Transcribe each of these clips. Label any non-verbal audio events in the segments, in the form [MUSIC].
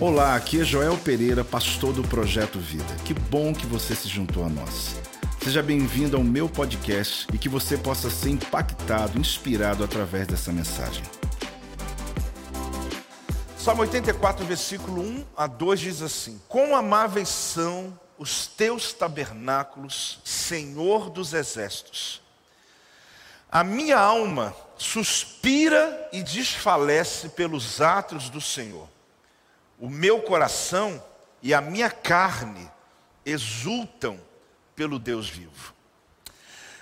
Olá, aqui é Joel Pereira, pastor do Projeto Vida. Que bom que você se juntou a nós. Seja bem-vindo ao meu podcast e que você possa ser impactado, inspirado através dessa mensagem. Salmo 84, versículo 1 a 2 diz assim: Quão amáveis são os teus tabernáculos, Senhor dos exércitos. A minha alma suspira e desfalece pelos atos do Senhor. O meu coração e a minha carne exultam pelo Deus vivo.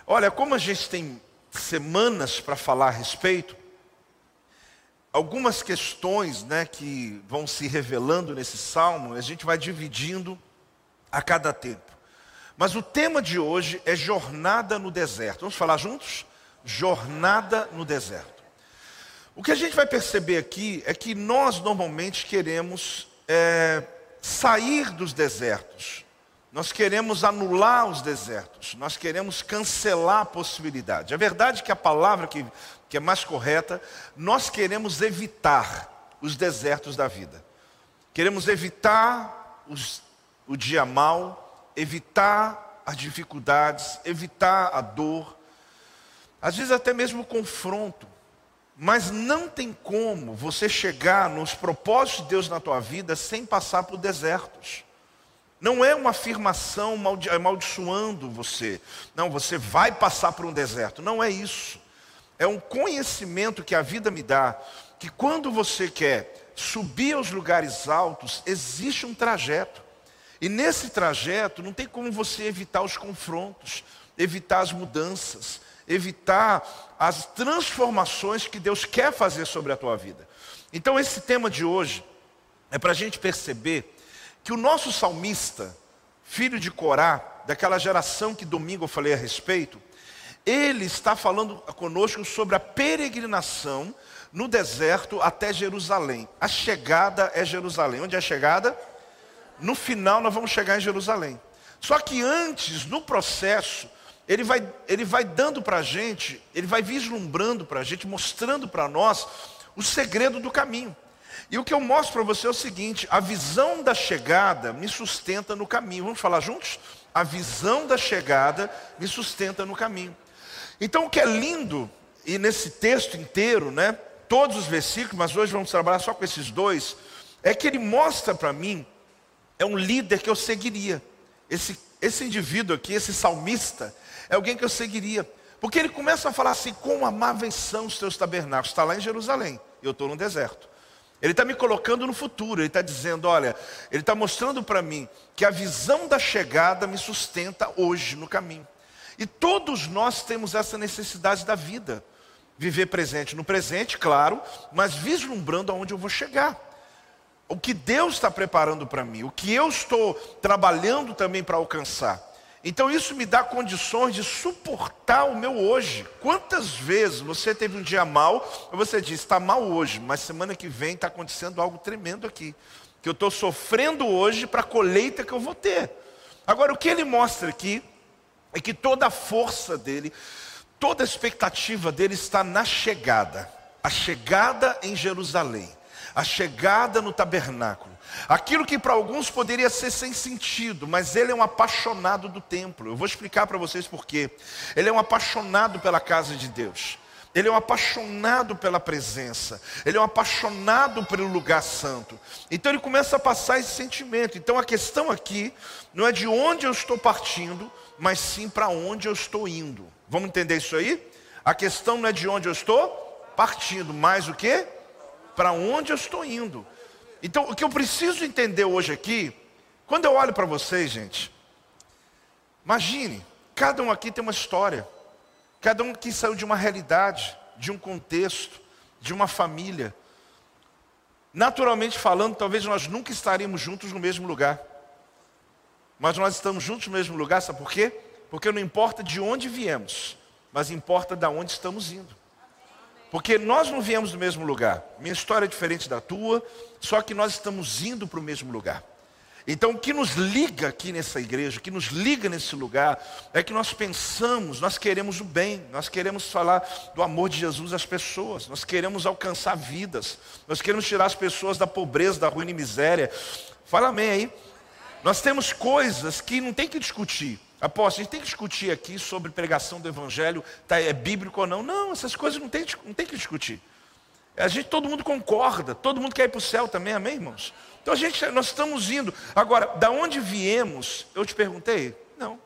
Olha, como a gente tem semanas para falar a respeito, algumas questões né, que vão se revelando nesse salmo, a gente vai dividindo a cada tempo. Mas o tema de hoje é jornada no deserto. Vamos falar juntos? Jornada no deserto. O que a gente vai perceber aqui é que nós normalmente queremos é, sair dos desertos. Nós queremos anular os desertos, nós queremos cancelar a possibilidade. É verdade que a palavra que, que é mais correta, nós queremos evitar os desertos da vida. Queremos evitar os, o dia mal, evitar as dificuldades, evitar a dor, às vezes até mesmo o confronto. Mas não tem como você chegar nos propósitos de Deus na tua vida sem passar por desertos. Não é uma afirmação amaldiçoando você. Não, você vai passar por um deserto. Não é isso. É um conhecimento que a vida me dá, que quando você quer subir aos lugares altos, existe um trajeto. E nesse trajeto não tem como você evitar os confrontos, evitar as mudanças, evitar as transformações que Deus quer fazer sobre a tua vida. Então, esse tema de hoje é para a gente perceber que o nosso salmista, filho de Corá, daquela geração que domingo eu falei a respeito, ele está falando conosco sobre a peregrinação no deserto até Jerusalém. A chegada é Jerusalém. Onde é a chegada? No final nós vamos chegar em Jerusalém. Só que antes, no processo, ele vai, ele vai dando para a gente, ele vai vislumbrando para a gente, mostrando para nós o segredo do caminho. E o que eu mostro para você é o seguinte: a visão da chegada me sustenta no caminho. Vamos falar juntos? A visão da chegada me sustenta no caminho. Então, o que é lindo, e nesse texto inteiro, né, todos os versículos, mas hoje vamos trabalhar só com esses dois, é que ele mostra para mim, é um líder que eu seguiria. Esse, esse indivíduo aqui, esse salmista, é alguém que eu seguiria. Porque ele começa a falar assim: quão amáveis são os teus tabernáculos. Está lá em Jerusalém, eu estou no deserto. Ele está me colocando no futuro, ele está dizendo: olha, ele está mostrando para mim que a visão da chegada me sustenta hoje no caminho. E todos nós temos essa necessidade da vida. Viver presente no presente, claro, mas vislumbrando aonde eu vou chegar. O que Deus está preparando para mim, o que eu estou trabalhando também para alcançar. Então isso me dá condições de suportar o meu hoje. Quantas vezes você teve um dia mal, você diz, está mal hoje, mas semana que vem está acontecendo algo tremendo aqui. Que eu estou sofrendo hoje para a colheita que eu vou ter. Agora, o que ele mostra aqui é que toda a força dele, toda a expectativa dele está na chegada. A chegada em Jerusalém, a chegada no tabernáculo. Aquilo que para alguns poderia ser sem sentido, mas ele é um apaixonado do templo. Eu vou explicar para vocês por quê. Ele é um apaixonado pela casa de Deus. Ele é um apaixonado pela presença. Ele é um apaixonado pelo lugar santo. Então ele começa a passar esse sentimento. Então a questão aqui não é de onde eu estou partindo, mas sim para onde eu estou indo. Vamos entender isso aí? A questão não é de onde eu estou partindo, mas o que? Para onde eu estou indo. Então, o que eu preciso entender hoje aqui, quando eu olho para vocês, gente, imagine, cada um aqui tem uma história, cada um aqui saiu de uma realidade, de um contexto, de uma família. Naturalmente falando, talvez nós nunca estaríamos juntos no mesmo lugar. Mas nós estamos juntos no mesmo lugar, sabe por quê? Porque não importa de onde viemos, mas importa de onde estamos indo. Porque nós não viemos do mesmo lugar. Minha história é diferente da tua, só que nós estamos indo para o mesmo lugar. Então, o que nos liga aqui nessa igreja, o que nos liga nesse lugar, é que nós pensamos, nós queremos o bem, nós queremos falar do amor de Jesus às pessoas, nós queremos alcançar vidas, nós queremos tirar as pessoas da pobreza, da ruína e miséria. Fala amém aí. Nós temos coisas que não tem que discutir. Apóstolo, a gente tem que discutir aqui sobre pregação do evangelho, tá, é bíblico ou não. Não, essas coisas não tem, não tem que discutir. A gente, todo mundo concorda, todo mundo quer ir para o céu também, amém, irmãos? Então a gente, nós estamos indo. Agora, da onde viemos? Eu te perguntei? Não.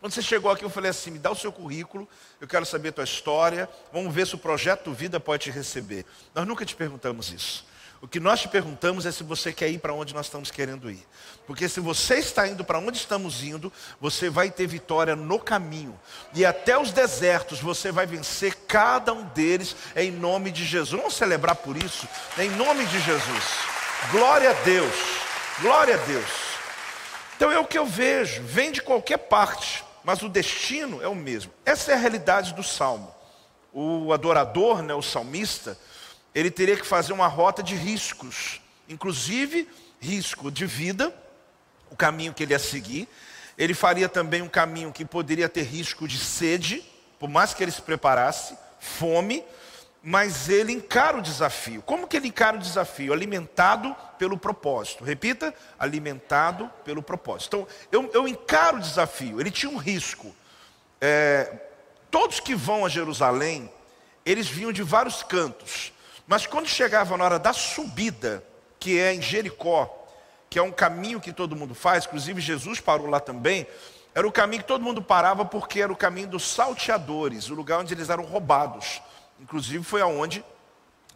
Quando você chegou aqui, eu falei assim: me dá o seu currículo, eu quero saber a tua história, vamos ver se o projeto Vida pode te receber. Nós nunca te perguntamos isso. O que nós te perguntamos é se você quer ir para onde nós estamos querendo ir. Porque se você está indo para onde estamos indo, você vai ter vitória no caminho. E até os desertos você vai vencer cada um deles em nome de Jesus. Vamos celebrar por isso, em nome de Jesus. Glória a Deus. Glória a Deus. Então é o que eu vejo, vem de qualquer parte, mas o destino é o mesmo. Essa é a realidade do salmo. O adorador, né, o salmista, ele teria que fazer uma rota de riscos, inclusive risco de vida, o caminho que ele ia seguir. Ele faria também um caminho que poderia ter risco de sede, por mais que ele se preparasse, fome, mas ele encara o desafio. Como que ele encara o desafio? Alimentado pelo propósito. Repita, alimentado pelo propósito. Então, eu, eu encaro o desafio. Ele tinha um risco. É, todos que vão a Jerusalém, eles vinham de vários cantos. Mas quando chegava na hora da subida, que é em Jericó, que é um caminho que todo mundo faz, inclusive Jesus parou lá também, era o caminho que todo mundo parava porque era o caminho dos salteadores, o lugar onde eles eram roubados. Inclusive foi aonde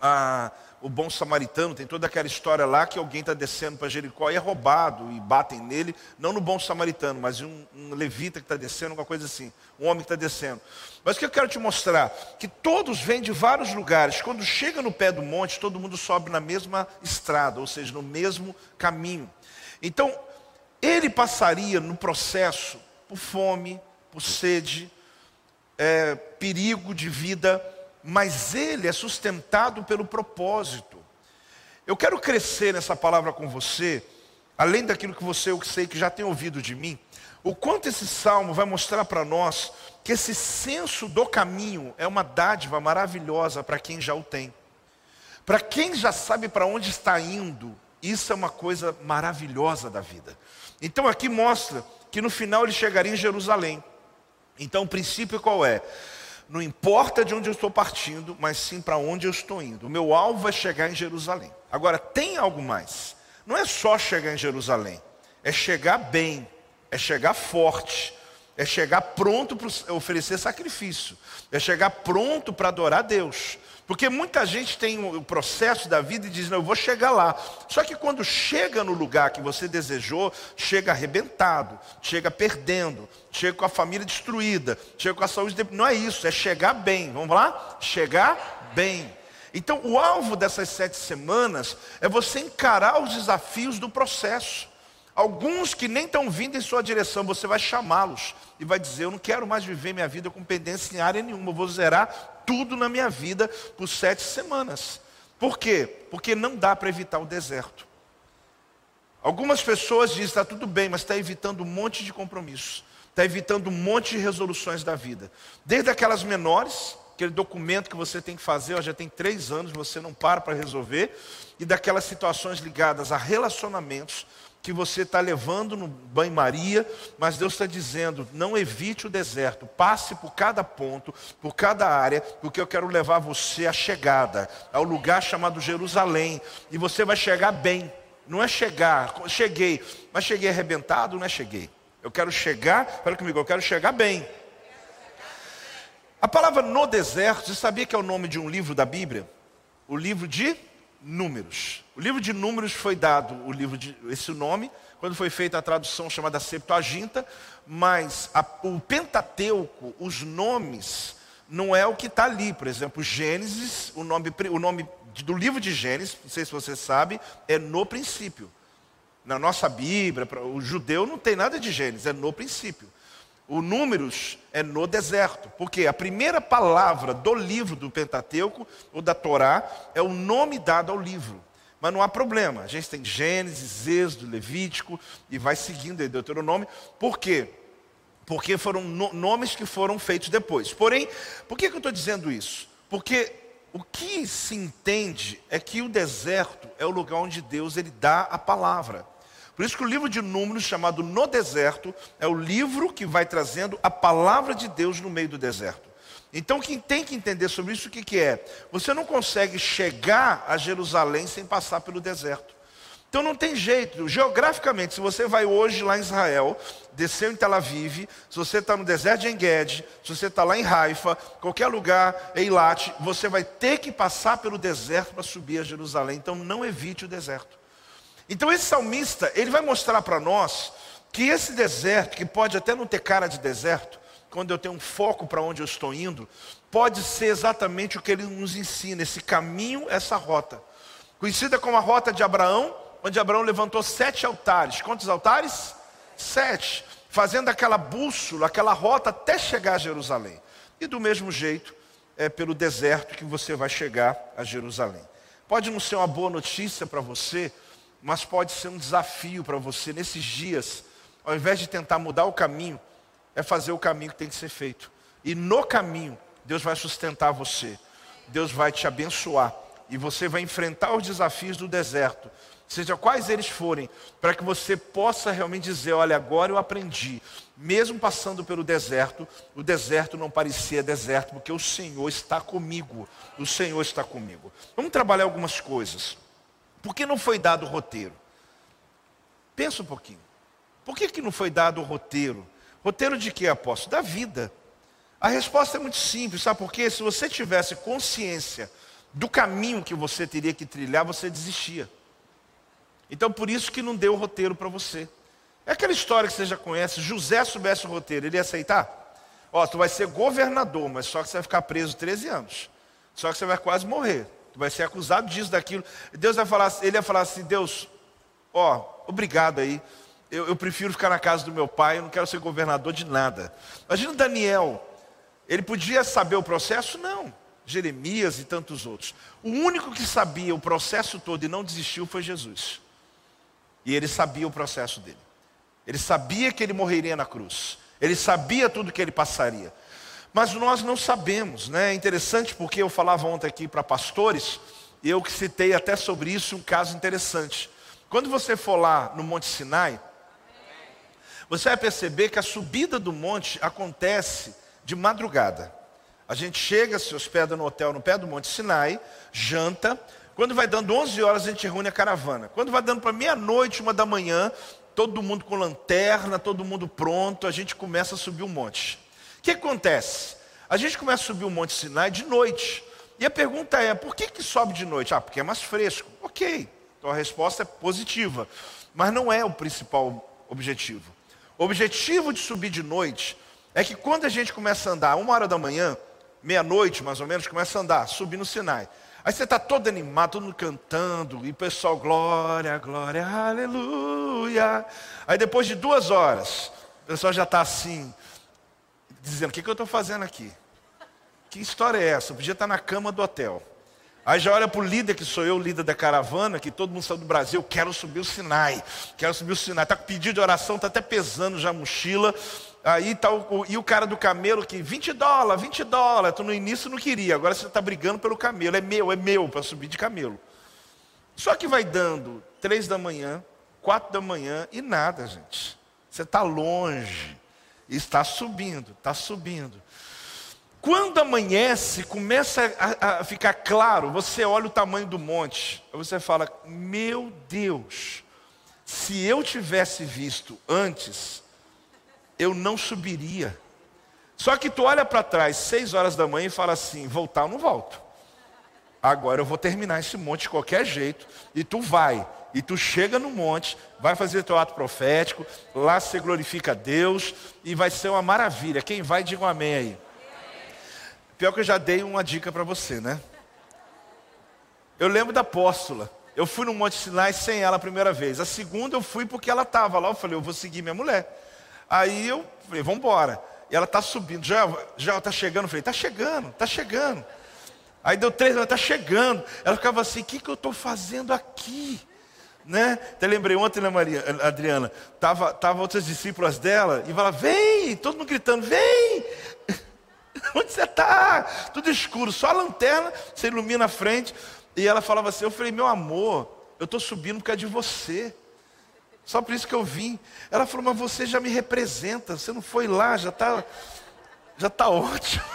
a o bom samaritano, tem toda aquela história lá que alguém está descendo para Jericó e é roubado e batem nele, não no bom samaritano, mas um, um levita que está descendo, alguma coisa assim, um homem que está descendo. Mas o que eu quero te mostrar? Que todos vêm de vários lugares, quando chega no pé do monte, todo mundo sobe na mesma estrada, ou seja, no mesmo caminho. Então, ele passaria no processo por fome, por sede, é, perigo de vida, mas ele é sustentado pelo propósito. Eu quero crescer nessa palavra com você, além daquilo que você, eu sei que já tem ouvido de mim, o quanto esse salmo vai mostrar para nós que esse senso do caminho é uma dádiva maravilhosa para quem já o tem. Para quem já sabe para onde está indo, isso é uma coisa maravilhosa da vida. Então aqui mostra que no final ele chegaria em Jerusalém. Então o princípio qual é? Não importa de onde eu estou partindo, mas sim para onde eu estou indo. O meu alvo é chegar em Jerusalém. Agora, tem algo mais. Não é só chegar em Jerusalém, é chegar bem, é chegar forte, é chegar pronto para oferecer sacrifício, é chegar pronto para adorar Deus. Porque muita gente tem o processo da vida e diz: Não, eu vou chegar lá. Só que quando chega no lugar que você desejou, chega arrebentado, chega perdendo, chega com a família destruída, chega com a saúde. Não é isso, é chegar bem. Vamos lá? Chegar bem. Então, o alvo dessas sete semanas é você encarar os desafios do processo. Alguns que nem estão vindo em sua direção, você vai chamá-los e vai dizer: Eu não quero mais viver minha vida com pendência em área nenhuma, eu vou zerar tudo na minha vida por sete semanas. Por quê? Porque não dá para evitar o deserto. Algumas pessoas dizem, está tudo bem, mas está evitando um monte de compromissos. Está evitando um monte de resoluções da vida. Desde aquelas menores, aquele documento que você tem que fazer, ó, já tem três anos, você não para para resolver. E daquelas situações ligadas a relacionamentos, que você está levando no banho-maria, mas Deus está dizendo: não evite o deserto, passe por cada ponto, por cada área, porque eu quero levar você à chegada, ao lugar chamado Jerusalém, e você vai chegar bem. Não é chegar, cheguei, mas cheguei arrebentado, não é cheguei. Eu quero chegar, fala comigo, eu quero chegar bem. A palavra no deserto, você sabia que é o nome de um livro da Bíblia? O livro de Números. O livro de Números foi dado o livro de, esse nome quando foi feita a tradução chamada Septuaginta, mas a, o Pentateuco, os nomes, não é o que está ali. Por exemplo, Gênesis, o nome, o nome do livro de Gênesis, não sei se você sabe, é no princípio. Na nossa Bíblia, o judeu não tem nada de Gênesis, é no princípio. O Números é no deserto, porque a primeira palavra do livro do Pentateuco, ou da Torá, é o nome dado ao livro. Mas não há problema. A gente tem Gênesis, Êxodo, Levítico e vai seguindo aí Deuteronômio. Por quê? Porque foram no nomes que foram feitos depois. Porém, por que, que eu estou dizendo isso? Porque o que se entende é que o deserto é o lugar onde Deus ele dá a palavra. Por isso que o livro de Números, chamado No Deserto, é o livro que vai trazendo a palavra de Deus no meio do deserto. Então, quem tem que entender sobre isso, o que, que é? Você não consegue chegar a Jerusalém sem passar pelo deserto. Então não tem jeito, geograficamente, se você vai hoje lá em Israel, desceu em Tel Aviv, se você está no deserto de Engedi, se você está lá em Haifa, qualquer lugar, Eilat, você vai ter que passar pelo deserto para subir a Jerusalém, então não evite o deserto. Então esse salmista, ele vai mostrar para nós que esse deserto, que pode até não ter cara de deserto, quando eu tenho um foco para onde eu estou indo, pode ser exatamente o que ele nos ensina, esse caminho, essa rota. Conhecida como a rota de Abraão, onde Abraão levantou sete altares. Quantos altares? Sete. Fazendo aquela bússola, aquela rota até chegar a Jerusalém. E do mesmo jeito, é pelo deserto que você vai chegar a Jerusalém. Pode não ser uma boa notícia para você, mas pode ser um desafio para você nesses dias, ao invés de tentar mudar o caminho, é fazer o caminho que tem que ser feito. E no caminho, Deus vai sustentar você, Deus vai te abençoar, e você vai enfrentar os desafios do deserto, seja quais eles forem, para que você possa realmente dizer: olha, agora eu aprendi, mesmo passando pelo deserto, o deserto não parecia deserto, porque o Senhor está comigo, o Senhor está comigo. Vamos trabalhar algumas coisas. Por que não foi dado o roteiro? Pensa um pouquinho. Por que, que não foi dado o roteiro? Roteiro de quê, apóstolo? Da vida. A resposta é muito simples, sabe por quê? Se você tivesse consciência do caminho que você teria que trilhar, você desistia. Então por isso que não deu o roteiro para você. É aquela história que você já conhece, José soubesse o roteiro, ele ia aceitar? Ó, tu vai ser governador, mas só que você vai ficar preso 13 anos. Só que você vai quase morrer. Tu vai ser acusado disso, daquilo. Deus vai falar, ele ia falar assim, Deus, ó, obrigado aí eu, eu, prefiro ficar na casa do meu pai, eu não quero ser governador de nada. Imagina Daniel, ele podia saber o processo? Não. Jeremias e tantos outros. O único que sabia o processo todo e não desistiu foi Jesus. E ele sabia o processo dele. Ele sabia que ele morreria na cruz. Ele sabia tudo que ele passaria. Mas nós não sabemos, né? É interessante porque eu falava ontem aqui para pastores, eu que citei até sobre isso um caso interessante. Quando você for lá no Monte Sinai, você vai perceber que a subida do monte acontece de madrugada. A gente chega, se hospeda no hotel no pé do Monte Sinai, janta. Quando vai dando 11 horas, a gente reúne a caravana. Quando vai dando para meia-noite, uma da manhã, todo mundo com lanterna, todo mundo pronto, a gente começa a subir o monte. O que acontece? A gente começa a subir o Monte Sinai de noite. E a pergunta é: por que, que sobe de noite? Ah, porque é mais fresco. Ok, então a resposta é positiva. Mas não é o principal objetivo. O objetivo de subir de noite é que quando a gente começa a andar, uma hora da manhã, meia-noite mais ou menos, começa a andar, subir no Sinai. Aí você está todo animado, todo mundo cantando, e o pessoal, glória, glória, aleluia. Aí depois de duas horas, o pessoal já está assim, dizendo: o que, que eu estou fazendo aqui? Que história é essa? Eu podia estar na cama do hotel. Aí já olha para o líder, que sou eu, o líder da caravana, que todo mundo saiu do Brasil, quero subir o Sinai, quero subir o Sinai. Está com pedido de oração, está até pesando já a mochila. Aí tá o, e o cara do camelo que 20 dólares, 20 dólares. Tu no início não queria, agora você está brigando pelo camelo. É meu, é meu para subir de camelo. Só que vai dando três da manhã, quatro da manhã e nada, gente. Você está longe. Está subindo, está subindo. Quando amanhece, começa a, a, ficar claro, você olha o tamanho do monte, você fala: Meu Deus, se eu tivesse visto antes, eu não subiria. Só que tu olha para trás, seis horas da manhã, e fala assim: Voltar eu não volto. Agora eu vou terminar esse monte de qualquer jeito, e tu vai. E tu chega no monte, vai fazer teu ato profético, lá você glorifica a Deus, e vai ser uma maravilha. Quem vai, diga um amém aí. Pior que eu já dei uma dica para você, né? Eu lembro da apóstola. Eu fui no Monte Sinai sem ela a primeira vez. A segunda eu fui porque ela estava lá. Eu falei, eu vou seguir minha mulher. Aí eu falei, vamos embora. E ela está subindo. Já, já está chegando. Eu falei, está chegando, está chegando. Aí deu três, ela está chegando. Ela ficava assim: o que, que eu estou fazendo aqui? Né? Até lembrei ontem, né, Maria, Adriana? Tava, tava outras discípulas dela e fala: vem, todo mundo gritando: vem! [LAUGHS] Onde você está? Tudo escuro, só a lanterna, você ilumina a frente. E ela falava assim: Eu falei, meu amor, eu estou subindo por causa de você. Só por isso que eu vim. Ela falou, mas você já me representa, você não foi lá, já está já tá ótimo. [LAUGHS]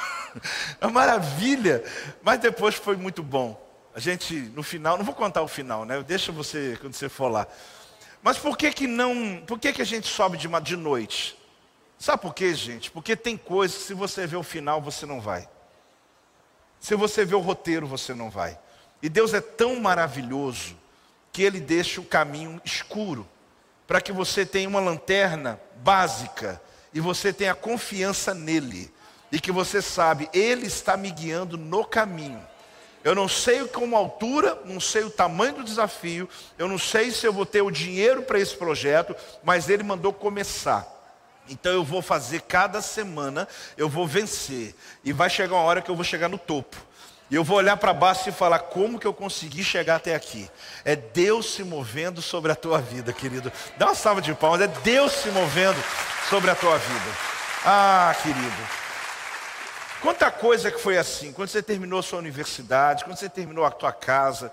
É uma maravilha. Mas depois foi muito bom. A gente, no final, não vou contar o final, né? Deixa você, quando você for lá. Mas por que que não, por que que a gente sobe de, de noite? Sabe por quê, gente? Porque tem coisas que se você vê o final, você não vai. Se você vê o roteiro, você não vai. E Deus é tão maravilhoso que Ele deixa o caminho escuro para que você tenha uma lanterna básica e você tenha confiança nele e que você sabe, Ele está me guiando no caminho. Eu não sei como altura, não sei o tamanho do desafio, eu não sei se eu vou ter o dinheiro para esse projeto, mas Ele mandou começar. Então eu vou fazer cada semana, eu vou vencer. E vai chegar uma hora que eu vou chegar no topo. E eu vou olhar para baixo e falar como que eu consegui chegar até aqui. É Deus se movendo sobre a tua vida, querido. Dá uma salva de palmas. É Deus se movendo sobre a tua vida. Ah, querido. Quanta coisa que foi assim. Quando você terminou a sua universidade, quando você terminou a tua casa,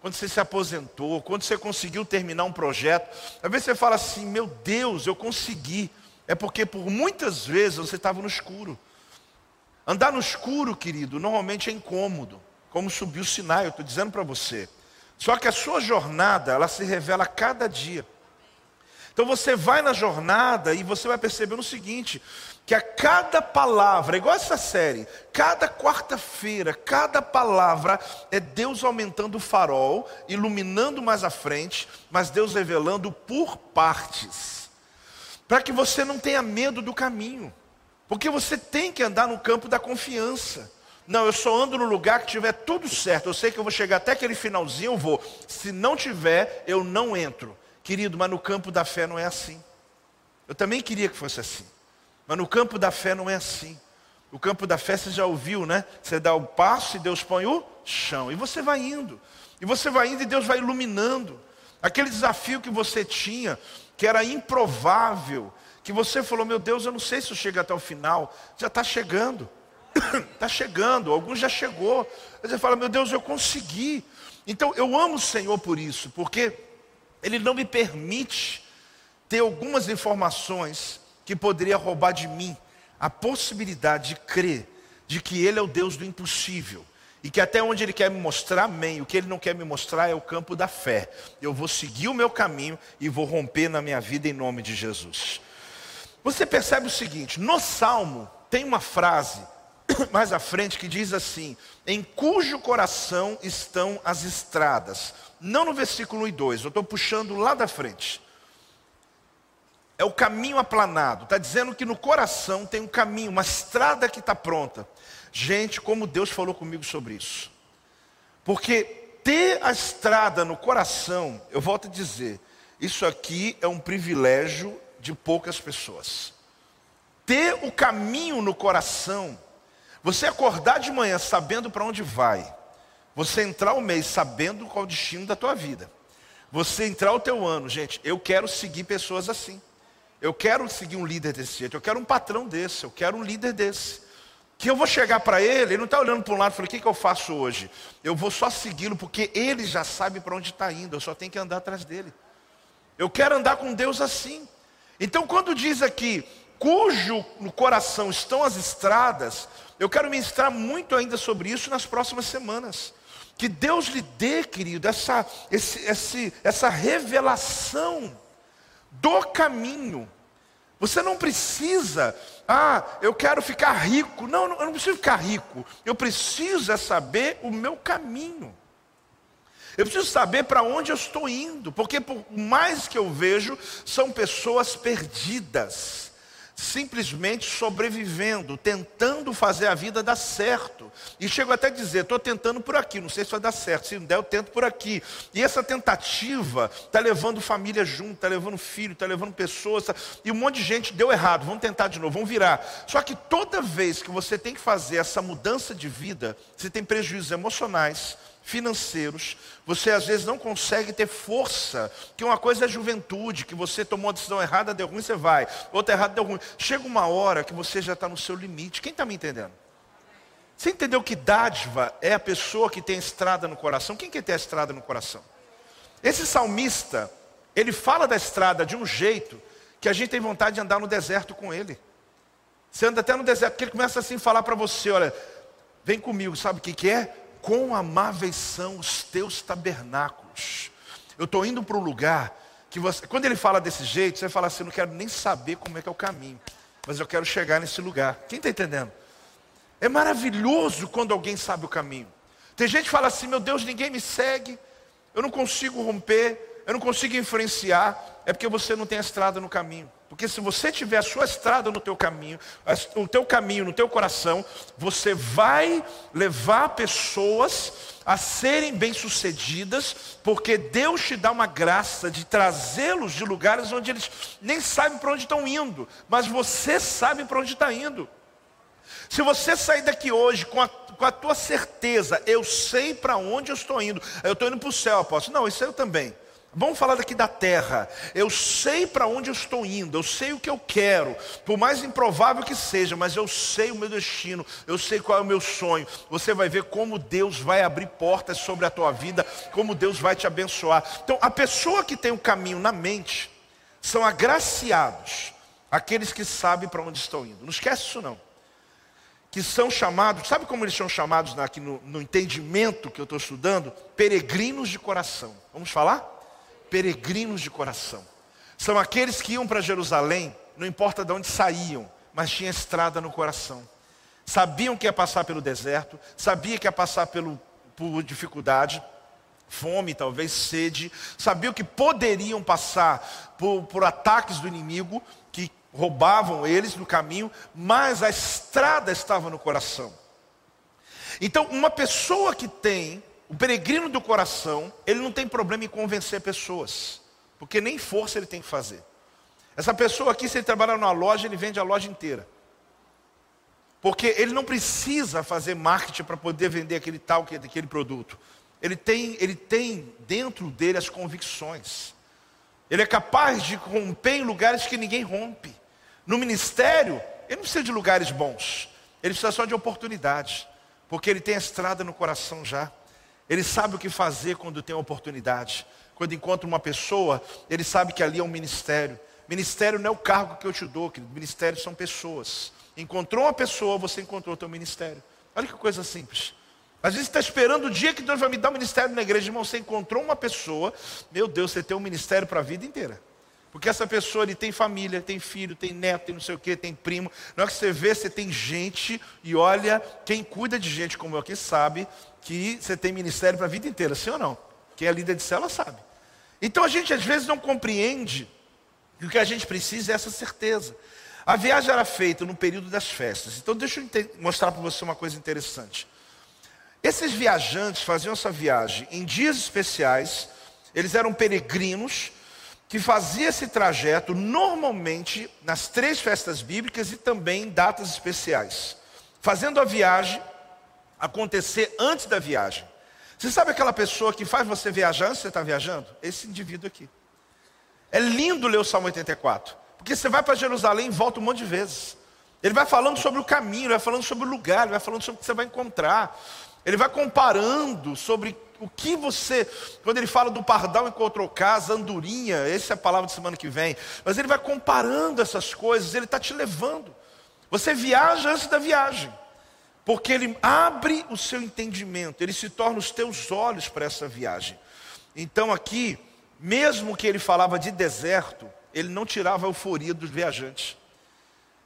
quando você se aposentou, quando você conseguiu terminar um projeto. Às vezes você fala assim: Meu Deus, eu consegui. É porque por muitas vezes você estava no escuro. Andar no escuro, querido, normalmente é incômodo. Como subir o Sinai, eu estou dizendo para você. Só que a sua jornada, ela se revela a cada dia. Então você vai na jornada e você vai perceber o seguinte: que a cada palavra, igual essa série, cada quarta-feira, cada palavra é Deus aumentando o farol, iluminando mais à frente, mas Deus revelando por partes para que você não tenha medo do caminho, porque você tem que andar no campo da confiança. Não, eu só ando no lugar que tiver tudo certo. Eu sei que eu vou chegar até aquele finalzinho, eu vou. Se não tiver, eu não entro. Querido, mas no campo da fé não é assim. Eu também queria que fosse assim. Mas no campo da fé não é assim. O campo da fé você já ouviu, né? Você dá o passo e Deus põe o chão. E você vai indo. E você vai indo e Deus vai iluminando. Aquele desafio que você tinha, que era improvável, que você falou, meu Deus, eu não sei se eu chego até o final, já está chegando, está [COUGHS] chegando, alguns já chegou. Aí você fala, meu Deus, eu consegui. Então eu amo o Senhor por isso, porque Ele não me permite ter algumas informações que poderia roubar de mim a possibilidade de crer de que Ele é o Deus do impossível. E que até onde Ele quer me mostrar, amém. O que Ele não quer me mostrar é o campo da fé. Eu vou seguir o meu caminho e vou romper na minha vida em nome de Jesus. Você percebe o seguinte: no Salmo tem uma frase [COUGHS] mais à frente que diz assim: Em cujo coração estão as estradas. Não no versículo 1 e 2, eu estou puxando lá da frente. É o caminho aplanado. Está dizendo que no coração tem um caminho, uma estrada que está pronta. Gente, como Deus falou comigo sobre isso. Porque ter a estrada no coração, eu volto a dizer, isso aqui é um privilégio de poucas pessoas. Ter o caminho no coração, você acordar de manhã sabendo para onde vai, você entrar o mês sabendo qual o destino da tua vida, você entrar o teu ano, gente, eu quero seguir pessoas assim. Eu quero seguir um líder desse jeito, eu quero um patrão desse, eu quero um líder desse que eu vou chegar para ele, ele não está olhando para um lado e falando, o que, que eu faço hoje? Eu vou só segui-lo, porque ele já sabe para onde está indo, eu só tenho que andar atrás dele. Eu quero andar com Deus assim. Então, quando diz aqui, cujo no coração estão as estradas, eu quero ministrar muito ainda sobre isso nas próximas semanas. Que Deus lhe dê, querido, essa, esse, esse, essa revelação do caminho você não precisa, ah, eu quero ficar rico. Não, eu não preciso ficar rico. Eu preciso é saber o meu caminho. Eu preciso saber para onde eu estou indo, porque por mais que eu vejo, são pessoas perdidas. Simplesmente sobrevivendo, tentando fazer a vida dar certo. E chego até a dizer, estou tentando por aqui, não sei se vai dar certo, se não der eu tento por aqui. E essa tentativa está levando família junto, está levando filho, está levando pessoas, tá... e um monte de gente deu errado, vamos tentar de novo, vamos virar. Só que toda vez que você tem que fazer essa mudança de vida, você tem prejuízos emocionais, financeiros, você às vezes não consegue ter força, que uma coisa é juventude, que você tomou a decisão errada, deu ruim, você vai, outra errada, deu ruim. Chega uma hora que você já está no seu limite. Quem está me entendendo? Você entendeu que dádiva é a pessoa que tem estrada no coração? Quem quer ter a estrada no coração? Esse salmista, ele fala da estrada de um jeito que a gente tem vontade de andar no deserto com ele. Você anda até no deserto, porque ele começa assim a falar para você, olha, vem comigo, sabe o que, que é? Quão amáveis são os teus tabernáculos. Eu estou indo para um lugar que você, quando ele fala desse jeito, você fala assim, não quero nem saber como é que é o caminho, mas eu quero chegar nesse lugar. Quem está entendendo? É maravilhoso quando alguém sabe o caminho. Tem gente que fala assim, meu Deus, ninguém me segue, eu não consigo romper, eu não consigo influenciar, é porque você não tem a estrada no caminho. Porque se você tiver a sua estrada no teu caminho, o teu caminho no teu coração, você vai levar pessoas a serem bem-sucedidas, porque Deus te dá uma graça de trazê-los de lugares onde eles nem sabem para onde estão indo, mas você sabe para onde está indo. Se você sair daqui hoje com a, com a tua certeza, eu sei para onde eu estou indo, eu estou indo para o céu, apóstolo. Não, isso eu também. Vamos falar daqui da terra. Eu sei para onde eu estou indo, eu sei o que eu quero, por mais improvável que seja, mas eu sei o meu destino, eu sei qual é o meu sonho. Você vai ver como Deus vai abrir portas sobre a tua vida, como Deus vai te abençoar. Então, a pessoa que tem o um caminho na mente são agraciados, aqueles que sabem para onde estão indo. Não esquece isso não. Que são chamados, sabe como eles são chamados aqui no, no entendimento que eu estou estudando? Peregrinos de coração. Vamos falar? Peregrinos de coração. São aqueles que iam para Jerusalém, não importa de onde saíam, mas tinha estrada no coração. Sabiam que ia passar pelo deserto, sabia que ia passar pelo, por dificuldade, fome, talvez sede, sabiam que poderiam passar por, por ataques do inimigo que roubavam eles no caminho, mas a estrada estava no coração. Então, uma pessoa que tem o peregrino do coração, ele não tem problema em convencer pessoas, porque nem força ele tem que fazer. Essa pessoa aqui, se ele trabalhar numa loja, ele vende a loja inteira. Porque ele não precisa fazer marketing para poder vender aquele tal, aquele produto. Ele tem, ele tem dentro dele as convicções. Ele é capaz de romper em lugares que ninguém rompe. No ministério, ele não precisa de lugares bons. Ele precisa só de oportunidades. Porque ele tem a estrada no coração já. Ele sabe o que fazer quando tem oportunidade. Quando encontra uma pessoa, ele sabe que ali é um ministério. Ministério não é o cargo que eu te dou, querido. Ministério são pessoas. Encontrou uma pessoa, você encontrou o teu ministério. Olha que coisa simples. Às vezes está esperando o dia que Deus vai me dar um ministério na igreja, irmão. Você encontrou uma pessoa, meu Deus, você tem um ministério para a vida inteira. Porque essa pessoa ele tem família, tem filho, tem neto, tem não sei o que, tem primo. Na hora que você vê, você tem gente, e olha, quem cuida de gente como eu aqui sabe que você tem ministério para a vida inteira, sim ou não? Quem é líder de célula sabe. Então a gente às vezes não compreende que o que a gente precisa é essa certeza. A viagem era feita no período das festas. Então deixa eu mostrar para você uma coisa interessante. Esses viajantes faziam essa viagem em dias especiais, eles eram peregrinos que faziam esse trajeto normalmente nas três festas bíblicas e também em datas especiais. Fazendo a viagem acontecer antes da viagem. Você sabe aquela pessoa que faz você viajar antes de você estar viajando? Esse indivíduo aqui. É lindo ler o Salmo 84. Porque você vai para Jerusalém e volta um monte de vezes. Ele vai falando sobre o caminho, ele vai falando sobre o lugar, ele vai falando sobre o que você vai encontrar. Ele vai comparando sobre o que você, quando ele fala do pardal encontrou casa, andorinha, essa é a palavra de semana que vem, mas ele vai comparando essas coisas, ele está te levando. Você viaja antes da viagem. Porque ele abre o seu entendimento, ele se torna os teus olhos para essa viagem. Então aqui, mesmo que ele falava de deserto, ele não tirava a euforia dos viajantes.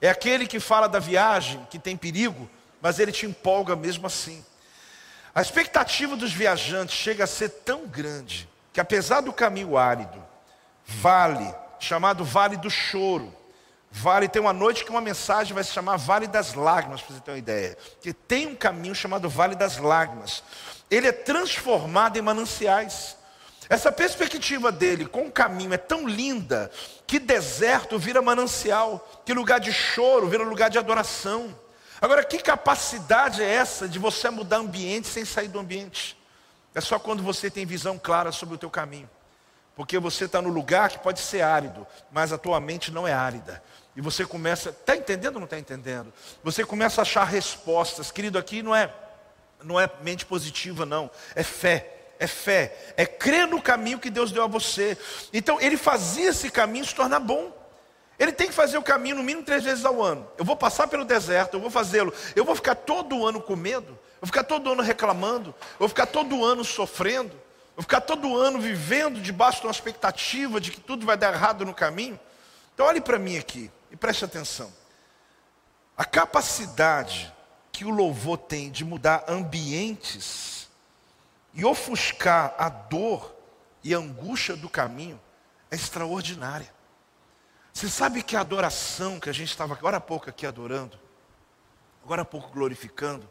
É aquele que fala da viagem, que tem perigo, mas ele te empolga mesmo assim. A expectativa dos viajantes chega a ser tão grande, que apesar do caminho árido, vale, chamado Vale do Choro, Vale, tem uma noite que uma mensagem vai se chamar Vale das Lágrimas, para você ter uma ideia. Que tem um caminho chamado Vale das Lágrimas. Ele é transformado em mananciais. Essa perspectiva dele com o caminho é tão linda que deserto vira manancial, que lugar de choro vira lugar de adoração. Agora, que capacidade é essa de você mudar ambiente sem sair do ambiente? É só quando você tem visão clara sobre o teu caminho. Porque você está no lugar que pode ser árido, mas a tua mente não é árida. E você começa, está entendendo ou não está entendendo? Você começa a achar respostas. Querido, aqui não é, não é mente positiva, não. É fé. É fé. É crer no caminho que Deus deu a você. Então, ele fazia esse caminho se tornar bom. Ele tem que fazer o caminho no mínimo três vezes ao ano. Eu vou passar pelo deserto, eu vou fazê-lo. Eu vou ficar todo ano com medo. Eu vou ficar todo ano reclamando. Eu vou ficar todo ano sofrendo. Eu vou ficar todo ano vivendo debaixo de uma expectativa de que tudo vai dar errado no caminho. Então, olhe para mim aqui. E preste atenção. A capacidade que o louvor tem de mudar ambientes e ofuscar a dor e a angústia do caminho é extraordinária. Você sabe que a adoração que a gente estava agora há pouco aqui adorando, agora há pouco glorificando,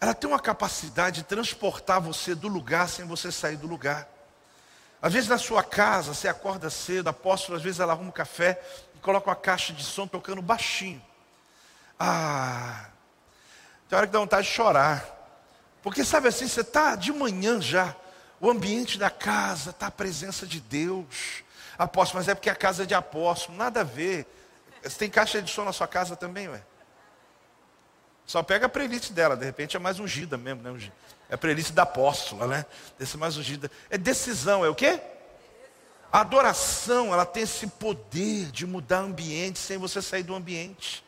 ela tem uma capacidade de transportar você do lugar sem você sair do lugar. Às vezes na sua casa, você acorda cedo, apóstolo, às vezes ela arruma um café, coloca uma caixa de som tocando baixinho. Ah, tem hora que dá vontade de chorar. Porque sabe assim, você está de manhã já, o ambiente da casa está a presença de Deus. Apóstolo, mas é porque a casa é de apóstolo, nada a ver. Você tem caixa de som na sua casa também, ué? Só pega a playlist dela, de repente é mais ungida mesmo, né? É a playlist da apóstola, né? Desse mais ungida. É decisão, é o quê? A adoração, ela tem esse poder de mudar ambiente sem você sair do ambiente.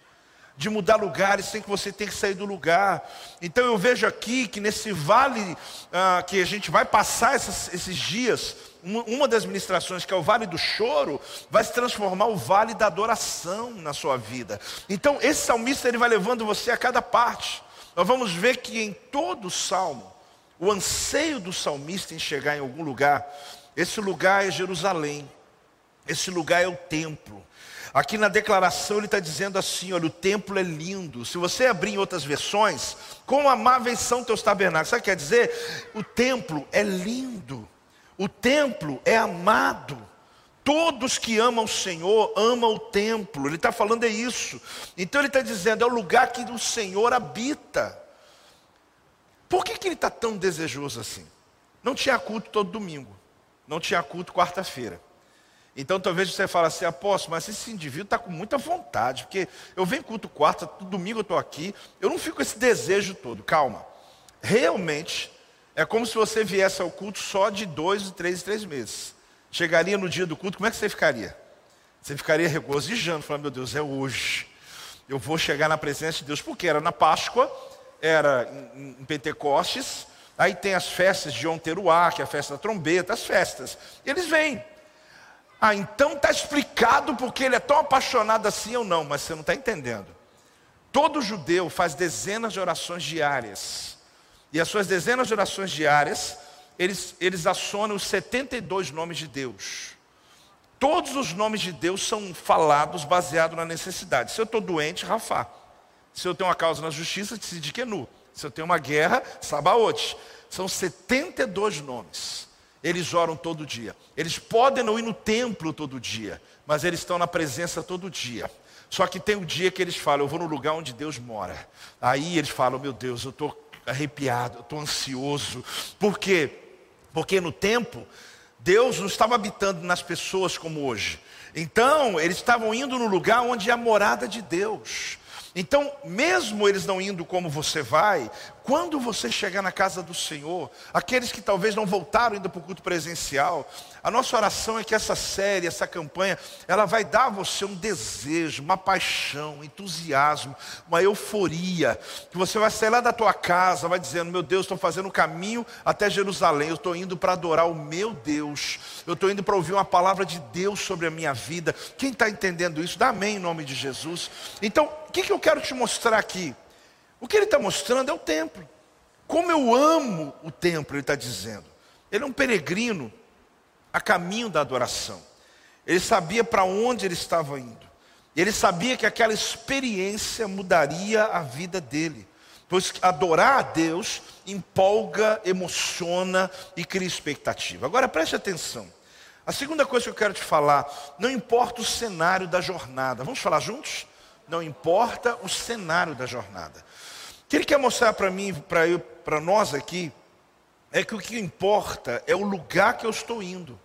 De mudar lugares sem que você tenha que sair do lugar. Então eu vejo aqui que nesse vale ah, que a gente vai passar esses, dias, uma, uma das ministrações, que é o vale do choro, vai se transformar o vale da adoração na sua vida. Então esse salmista ele vai levando você a cada parte. Nós vamos ver que em todo o salmo, o anseio do salmista em chegar em algum lugar esse lugar é Jerusalém. Esse lugar é o templo. Aqui na declaração ele está dizendo assim: olha, o templo é lindo. Se você abrir em outras versões, quão amáveis são teus tabernáculos. Sabe o que quer dizer? O templo é lindo. O templo é amado. Todos que amam o Senhor amam o templo. Ele está falando é isso. Então ele está dizendo, é o lugar que o Senhor habita. Por que, que ele está tão desejoso assim? Não tinha culto todo domingo não tinha culto quarta-feira. Então talvez você fale assim, apóstolo, mas esse indivíduo está com muita vontade, porque eu venho culto quarta, domingo eu estou aqui, eu não fico com esse desejo todo. Calma. Realmente, é como se você viesse ao culto só de dois, três, três meses. Chegaria no dia do culto, como é que você ficaria? Você ficaria regozijando, falando, meu Deus, é hoje. Eu vou chegar na presença de Deus, porque era na Páscoa, era em, Pentecostes, Aí tem as festas de Onteruá, que é a festa da trombeta, as festas. Eles vêm. Ah, então está explicado porque ele é tão apaixonado assim ou não, mas você não está entendendo. Todo judeu faz dezenas de orações diárias. E as suas dezenas de orações diárias, eles, eles assonam os 72 nomes de Deus. Todos os nomes de Deus são falados baseado na necessidade. Se eu estou doente, Rafa. Se eu tenho uma causa na justiça, decidi que é. Se eu tenho uma guerra, Sabaote. São 72 nomes. Eles oram todo dia. Eles podem não ir no templo todo dia, mas eles estão na presença todo dia. Só que tem o um dia que eles falam, eu vou no lugar onde Deus mora. Aí eles falam, meu Deus, eu estou arrepiado, eu estou ansioso. Por quê? Porque no tempo, Deus não estava habitando nas pessoas como hoje. Então, eles estavam indo no lugar onde é a morada de Deus. Então, mesmo eles não indo como você vai, quando você chegar na casa do Senhor, aqueles que talvez não voltaram ainda para o culto presencial, a nossa oração é que essa série, essa campanha, ela vai dar a você um desejo, uma paixão, um entusiasmo, uma euforia, que você vai sair lá da tua casa, vai dizendo: Meu Deus, estou fazendo o caminho até Jerusalém, eu estou indo para adorar o meu Deus, eu estou indo para ouvir uma palavra de Deus sobre a minha vida. Quem está entendendo isso, dá amém em nome de Jesus. Então, o que, que eu quero te mostrar aqui? O que ele está mostrando é o templo. Como eu amo o templo, ele está dizendo. Ele é um peregrino a caminho da adoração. Ele sabia para onde ele estava indo. Ele sabia que aquela experiência mudaria a vida dele. Pois adorar a Deus empolga, emociona e cria expectativa. Agora preste atenção. A segunda coisa que eu quero te falar, não importa o cenário da jornada. Vamos falar juntos? Não importa o cenário da jornada. Que ele quer mostrar para mim, para nós aqui, é que o que importa é o lugar que eu estou indo.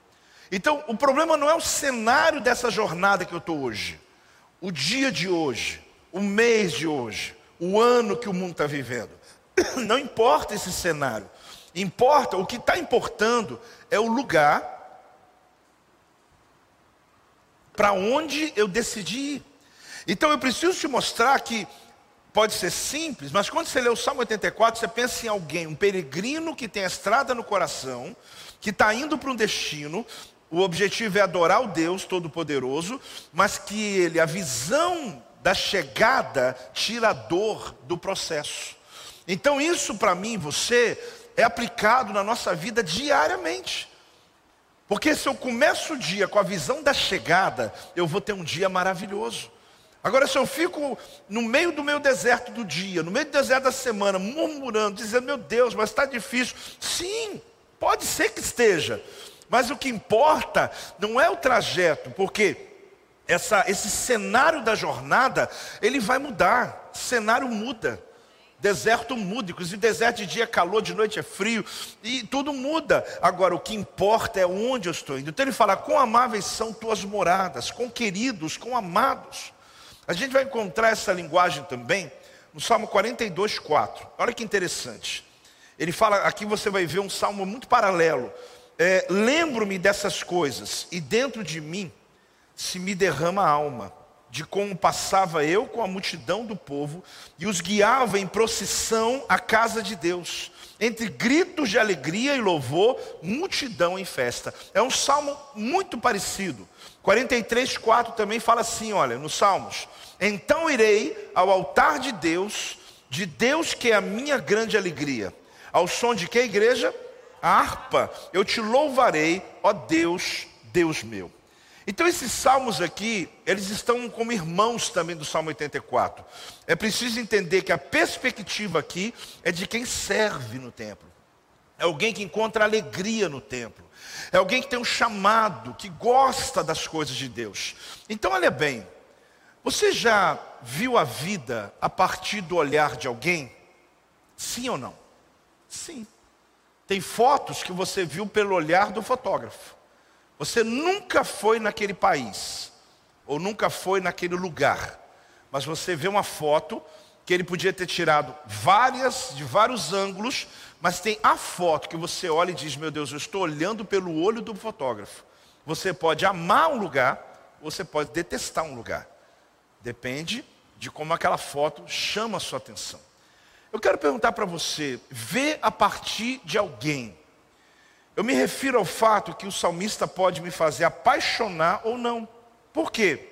Então, o problema não é o cenário dessa jornada que eu estou hoje, o dia de hoje, o mês de hoje, o ano que o mundo está vivendo. [COUGHS] Não importa esse cenário. Importa, o que está importando é o lugar para onde eu decidi ir. Então eu preciso te mostrar que pode ser simples, mas quando você lê o Salmo 84, você pensa em alguém, um peregrino que tem a estrada no coração, que está indo para um destino, o objetivo é adorar o Deus Todo-Poderoso, mas que ele, a visão da chegada, tira a dor do processo. Então, isso para mim, você, é aplicado na nossa vida diariamente. Porque se eu começo o dia com a visão da chegada, eu vou ter um dia maravilhoso. Agora, se eu fico no meio do meu deserto do dia, no meio do deserto da semana, murmurando, dizendo, meu Deus, mas está difícil. Sim, pode ser que esteja. Mas o que importa não é o trajeto, porque essa, esse cenário da jornada, ele vai mudar. Cenário muda. Deserto muda, inclusive deserto de dia é calor, de noite é frio, e tudo muda. Agora, o que importa é onde eu estou indo. Então ele fala: quão amáveis são tuas moradas, com queridos, com amados. A gente vai encontrar essa linguagem também no Salmo 42, 4. Olha que interessante. Ele fala, aqui você vai ver um salmo muito paralelo. É, Lembro-me dessas coisas, e dentro de mim se me derrama a alma de como passava eu com a multidão do povo e os guiava em procissão à casa de Deus, entre gritos de alegria e louvor, multidão em festa. É um salmo muito parecido. 43, 4 também fala assim: olha, nos Salmos. Então irei ao altar de Deus, de Deus que é a minha grande alegria. Ao som de que igreja? A harpa. Eu te louvarei, ó Deus, Deus meu. Então esses salmos aqui, eles estão como irmãos também do Salmo 84. É preciso entender que a perspectiva aqui é de quem serve no templo. É alguém que encontra alegria no templo. É alguém que tem um chamado, que gosta das coisas de Deus. Então olha bem, você já viu a vida a partir do olhar de alguém? Sim ou não? Sim. Tem fotos que você viu pelo olhar do fotógrafo. Você nunca foi naquele país, ou nunca foi naquele lugar, mas você vê uma foto que ele podia ter tirado várias, de vários ângulos, mas tem a foto que você olha e diz: Meu Deus, eu estou olhando pelo olho do fotógrafo. Você pode amar um lugar, você pode detestar um lugar. Depende de como aquela foto chama a sua atenção. Eu quero perguntar para você: vê a partir de alguém eu me refiro ao fato que o salmista pode me fazer apaixonar ou não. Por quê?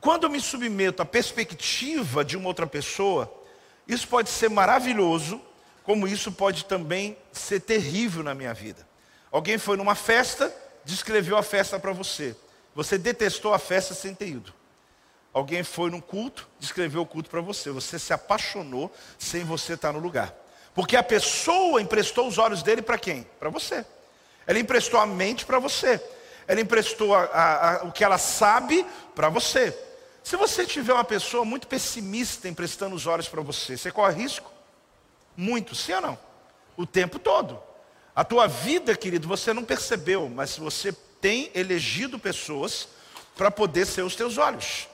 Quando eu me submeto à perspectiva de uma outra pessoa, isso pode ser maravilhoso, como isso pode também ser terrível na minha vida. Alguém foi numa festa, descreveu a festa para você. Você detestou a festa sem ter ido. Alguém foi num culto, descreveu o culto para você. Você se apaixonou sem você estar no lugar. Porque a pessoa emprestou os olhos dele para quem? Para você. Ela emprestou a mente para você. Ela emprestou a, a, a, o que ela sabe para você. Se você tiver uma pessoa muito pessimista emprestando os olhos para você, você corre risco? Muito, sim ou não? O tempo todo. A tua vida, querido, você não percebeu, mas você tem elegido pessoas para poder ser os teus olhos.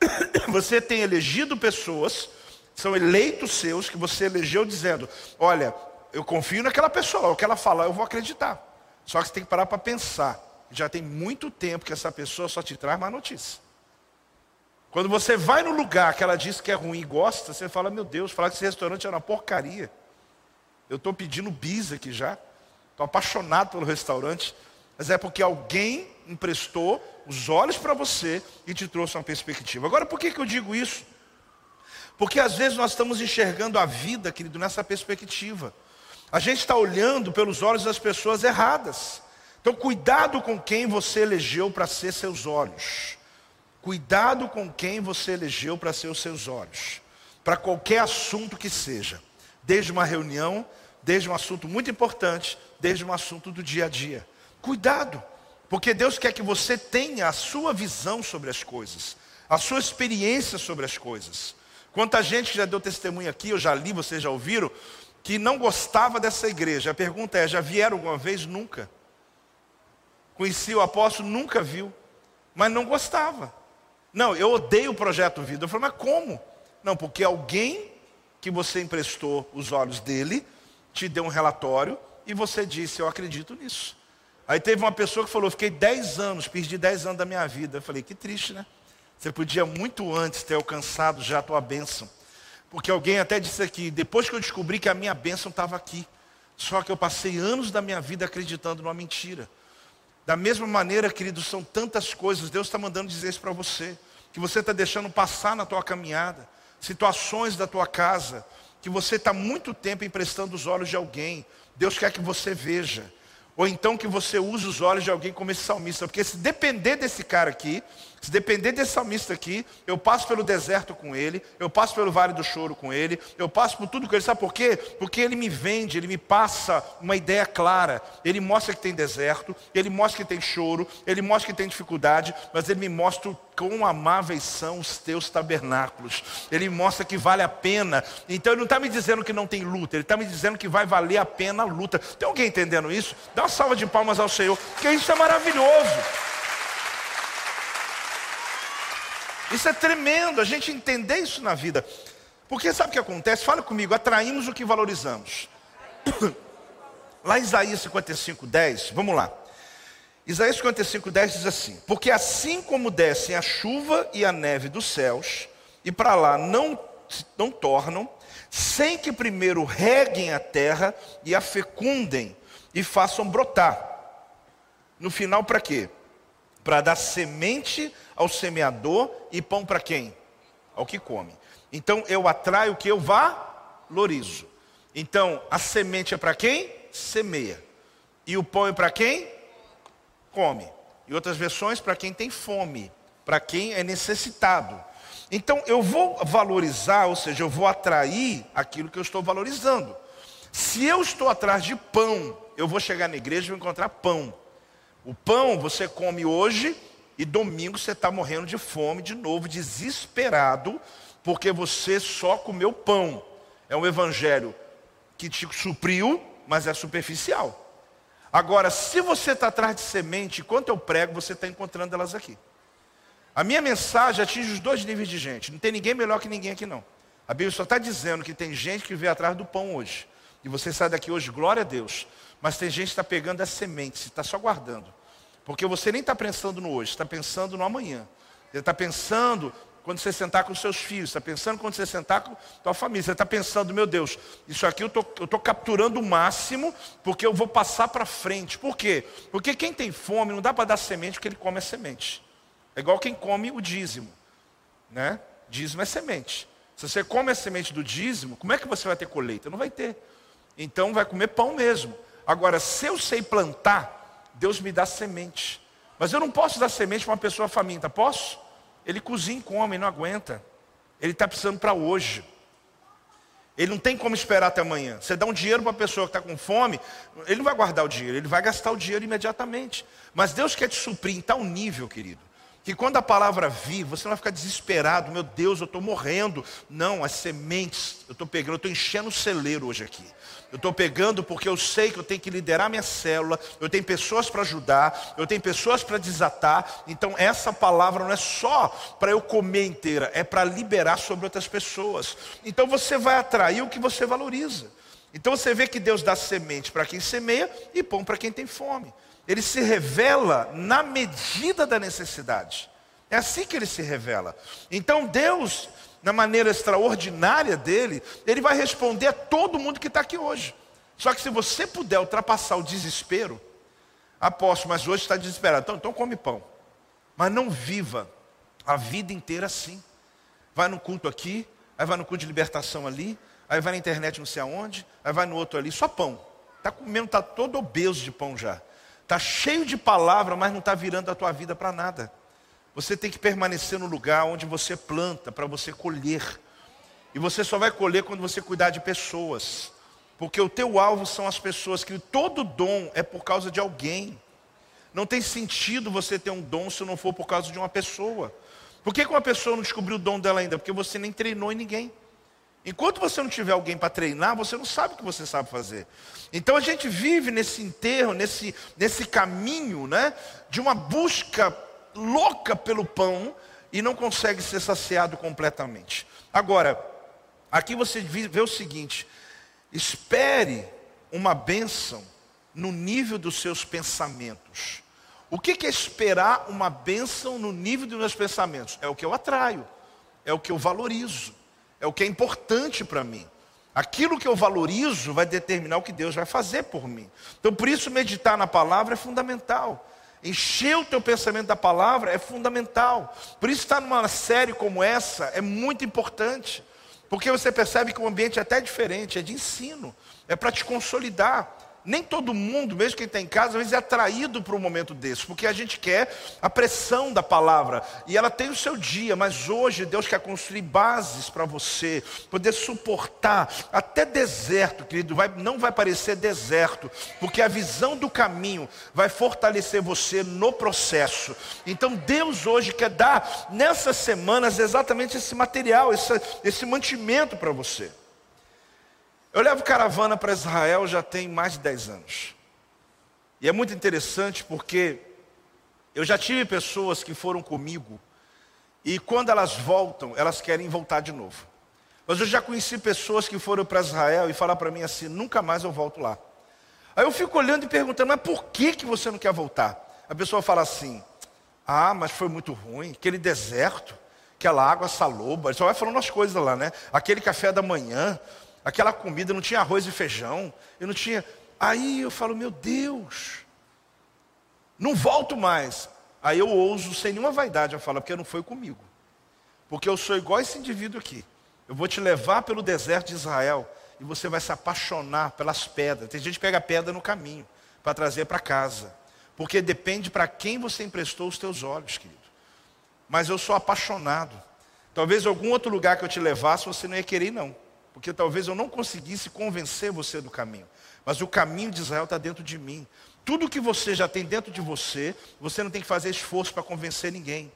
[COUGHS] Você tem elegido pessoas são eleitos seus que você elegeu dizendo: Olha, eu confio naquela pessoa, o que ela falar eu vou acreditar. Só que você tem que parar para pensar. Já tem muito tempo que essa pessoa só te traz má notícia. Quando você vai no lugar que ela diz que é ruim e gosta, você fala: Meu Deus, falar que esse restaurante é uma porcaria. Eu estou pedindo bis aqui já. Estou apaixonado pelo restaurante. Mas é porque alguém emprestou os olhos para você e te trouxe uma perspectiva. Agora, por que, que eu digo isso? Porque às vezes nós estamos enxergando a vida, querido, nessa perspectiva. A gente está olhando pelos olhos das pessoas erradas. Então, cuidado com quem você elegeu para ser seus olhos. Cuidado com quem você elegeu para ser os seus olhos, para qualquer assunto que seja, desde uma reunião, desde um assunto muito importante, desde um assunto do dia a dia. Cuidado, porque Deus quer que você tenha a sua visão sobre as coisas, a sua experiência sobre as coisas. Quanta gente já deu testemunho aqui, eu já li, vocês já ouviram, que não gostava dessa igreja. A pergunta é: já vieram alguma vez? Nunca. Conheci o apóstolo, nunca viu, mas não gostava. Não, eu odeio o projeto Vida. Eu falei, mas como? Não, porque alguém que você emprestou os olhos dele te deu um relatório e você disse, eu acredito nisso. Aí teve uma pessoa que falou, fiquei 10 anos, perdi 10 anos da minha vida. Eu falei, que triste, né? Você podia muito antes ter alcançado já a tua bênção. Porque alguém até disse aqui, depois que eu descobri que a minha bênção estava aqui, só que eu passei anos da minha vida acreditando numa mentira. Da mesma maneira, queridos, são tantas coisas, Deus está mandando dizer isso para você, que você está deixando passar na tua caminhada, situações da tua casa, que você está muito tempo emprestando os olhos de alguém, Deus quer que você veja. Ou então que você use os olhos de alguém como esse salmista, porque se depender desse cara aqui, se depender desse salmista aqui, eu passo pelo deserto com ele, eu passo pelo vale do choro com ele, eu passo por tudo com ele. Sabe por quê? Porque ele me vende, ele me passa uma ideia clara. Ele mostra que tem deserto, ele mostra que tem choro, ele mostra que tem dificuldade, mas ele me mostra quão amáveis são os teus tabernáculos. Ele mostra que vale a pena. Então ele não está me dizendo que não tem luta, ele está me dizendo que vai valer a pena a luta. Tem alguém entendendo isso? Dá uma salva de palmas ao Senhor, porque isso é maravilhoso. Isso é tremendo, a gente entender isso na vida. Porque sabe o que acontece? Fala comigo, atraímos o que valorizamos. [COUGHS] Lá em Isaías 55, 10, vamos lá. Isaías 55, 10 diz assim: Porque assim como descem a chuva e a neve dos céus, e para lá não, não tornam, sem que primeiro reguem a terra e a fecundem e façam brotar. No final, para quê? Para dar semente ao semeador e pão para quem? Ao que come. Então eu atraio o que eu valorizo. Então a semente é para quem? Semeia. E o pão é para quem? Come. E outras versões, para quem tem fome, para quem é necessitado. Então eu vou valorizar, ou seja, eu vou atrair aquilo que eu estou valorizando. Se eu estou atrás de pão, eu vou chegar na igreja e vou encontrar pão. O pão você come hoje e domingo você está morrendo de fome de novo, desesperado, porque você só comeu pão. É um evangelho que te supriu, mas é superficial. Agora, se você está atrás de semente, enquanto eu prego, você está encontrando elas aqui. A minha mensagem atinge os dois níveis de gente. Não tem ninguém melhor que ninguém aqui, não. A Bíblia só está dizendo que tem gente que vê atrás do pão hoje. E você sai daqui hoje, glória a Deus. Mas tem gente que está pegando as sementes, está só guardando. Porque você nem está pensando no hoje, está pensando no amanhã. Você está pensando quando você sentar com seus filhos, está pensando quando você sentar com a tua família. Você está pensando, meu Deus, isso aqui eu tô, estou capturando o máximo, porque eu vou passar para frente. Por quê? Porque quem tem fome não dá para dar semente, porque ele come a semente. É igual quem come o dízimo. Né? Dízimo é semente. Se você come a semente do dízimo, como é que você vai ter colheita? Não vai ter. Então vai comer pão mesmo. Agora, se eu sei plantar, Deus me dá semente. Mas eu não posso dar semente para uma pessoa faminta, posso? Ele cozinha e come, não aguenta. Ele está precisando para hoje. Ele não tem como esperar até amanhã. Você dá um dinheiro para uma pessoa que está com fome, ele não vai guardar o dinheiro, ele vai gastar o dinheiro imediatamente. Mas Deus quer te suprir em tal nível, querido, que quando a palavra vir, você não vai ficar desesperado, meu Deus, eu estou morrendo. Não, as sementes, eu estou pegando, eu estou enchendo o celeiro hoje aqui. Eu estou pegando porque eu sei que eu tenho que liderar minha célula, eu tenho pessoas para ajudar, eu tenho pessoas para desatar. Então, essa palavra não é só para eu comer inteira, é para liberar sobre outras pessoas. Então, você vai atrair o que você valoriza. Então, você vê que Deus dá semente para quem semeia e pão para quem tem fome. Ele se revela na medida da necessidade. É assim que ele se revela. Então, Deus na maneira extraordinária dele, ele vai responder a todo mundo que está aqui hoje. Só que se você puder ultrapassar o desespero, aposto, mas hoje está desesperado, então, então come pão. Mas não viva a vida inteira assim. Vai no culto aqui, aí vai no culto de libertação ali, aí vai na internet não sei aonde, aí vai no outro ali, só pão. Está comendo, está todo obeso de pão já. Está cheio de palavra, mas não está virando a tua vida para nada. Você tem que permanecer no lugar onde você planta para você colher. E você só vai colher quando você cuidar de pessoas. Porque o teu alvo são as pessoas, que todo dom é por causa de alguém. Não tem sentido você ter um dom se não for por causa de uma pessoa. Por que, que uma pessoa não descobriu o dom dela ainda? Porque você nem treinou em ninguém. Enquanto você não tiver alguém para treinar, você não sabe o que você sabe fazer. Então a gente vive nesse enterro, nesse, nesse caminho, né, de uma busca louca pelo pão e não consegue ser saciado completamente. Agora, aqui você vê o seguinte: espere uma bênção no nível dos seus pensamentos. O que é esperar uma bênção no nível dos meus pensamentos? É o que eu atraio, é o que eu valorizo, é o que é importante para mim. Aquilo que eu valorizo vai determinar o que Deus vai fazer por mim. Então, por isso, meditar na palavra é fundamental. Encher o teu pensamento da palavra é fundamental. Por isso, estar numa série como essa é muito importante. Porque você percebe que o ambiente é até diferente, é de ensino, é para te consolidar nem todo mundo, mesmo quem está em casa, às vezes é atraído para um momento desse, porque a gente quer a pressão da palavra, e ela tem o seu dia, mas hoje Deus quer construir bases para você, poder suportar até deserto, querido, vai, não vai parecer deserto, porque a visão do caminho vai fortalecer você no processo. Então Deus hoje quer dar nessas semanas exatamente esse material, esse, esse mantimento para você. Eu levo caravana para Israel já tem mais de 10 anos. E é muito interessante porque eu já tive pessoas que foram comigo e quando elas voltam, elas querem voltar de novo. Mas eu já conheci pessoas que foram para Israel e falaram para mim assim: nunca mais eu volto lá. Aí eu fico olhando e perguntando: mas por que, que você não quer voltar? A pessoa fala assim: ah, mas foi muito ruim, aquele deserto, aquela água saloba, só vai falando as coisas lá, né? Aquele café da manhã, aquela comida não tinha arroz e feijão, eu não tinha. Aí eu falo, meu Deus, não volto mais. Aí eu ouso, sem nenhuma vaidade, eu falo, porque não foi comigo. Porque eu sou igual esse indivíduo aqui. Eu vou te levar pelo deserto de Israel e você vai se apaixonar pelas pedras. Tem gente que pega pedra no caminho para trazer para casa. Porque depende para quem você emprestou os teus olhos, querido. Mas eu sou apaixonado. Talvez algum outro lugar que eu te levasse você não ia querer, não porque talvez eu não conseguisse convencer você do caminho. Mas o caminho de Israel está dentro de mim. Tudo que você já tem dentro de você, você não tem que fazer esforço para convencer ninguém.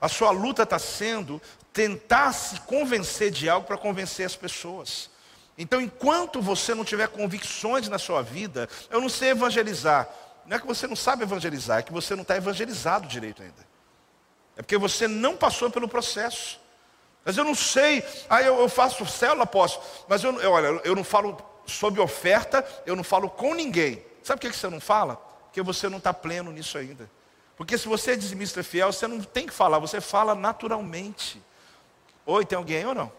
A sua luta está sendo tentar se convencer de algo para convencer as pessoas. Então, enquanto você não tiver convicções na sua vida, eu não sei evangelizar. Não é que você não sabe evangelizar, é que você não está evangelizado direito ainda. É porque você não passou pelo processo. Mas eu não sei, aí eu, eu faço célula, posso, mas eu, eu, olha, eu não falo sobre oferta, eu não falo com ninguém. Sabe por que você não fala? Porque você não está pleno nisso ainda. Porque se você é dizimista fiel, você não tem que falar, você fala naturalmente. Oi, tem alguém ou não?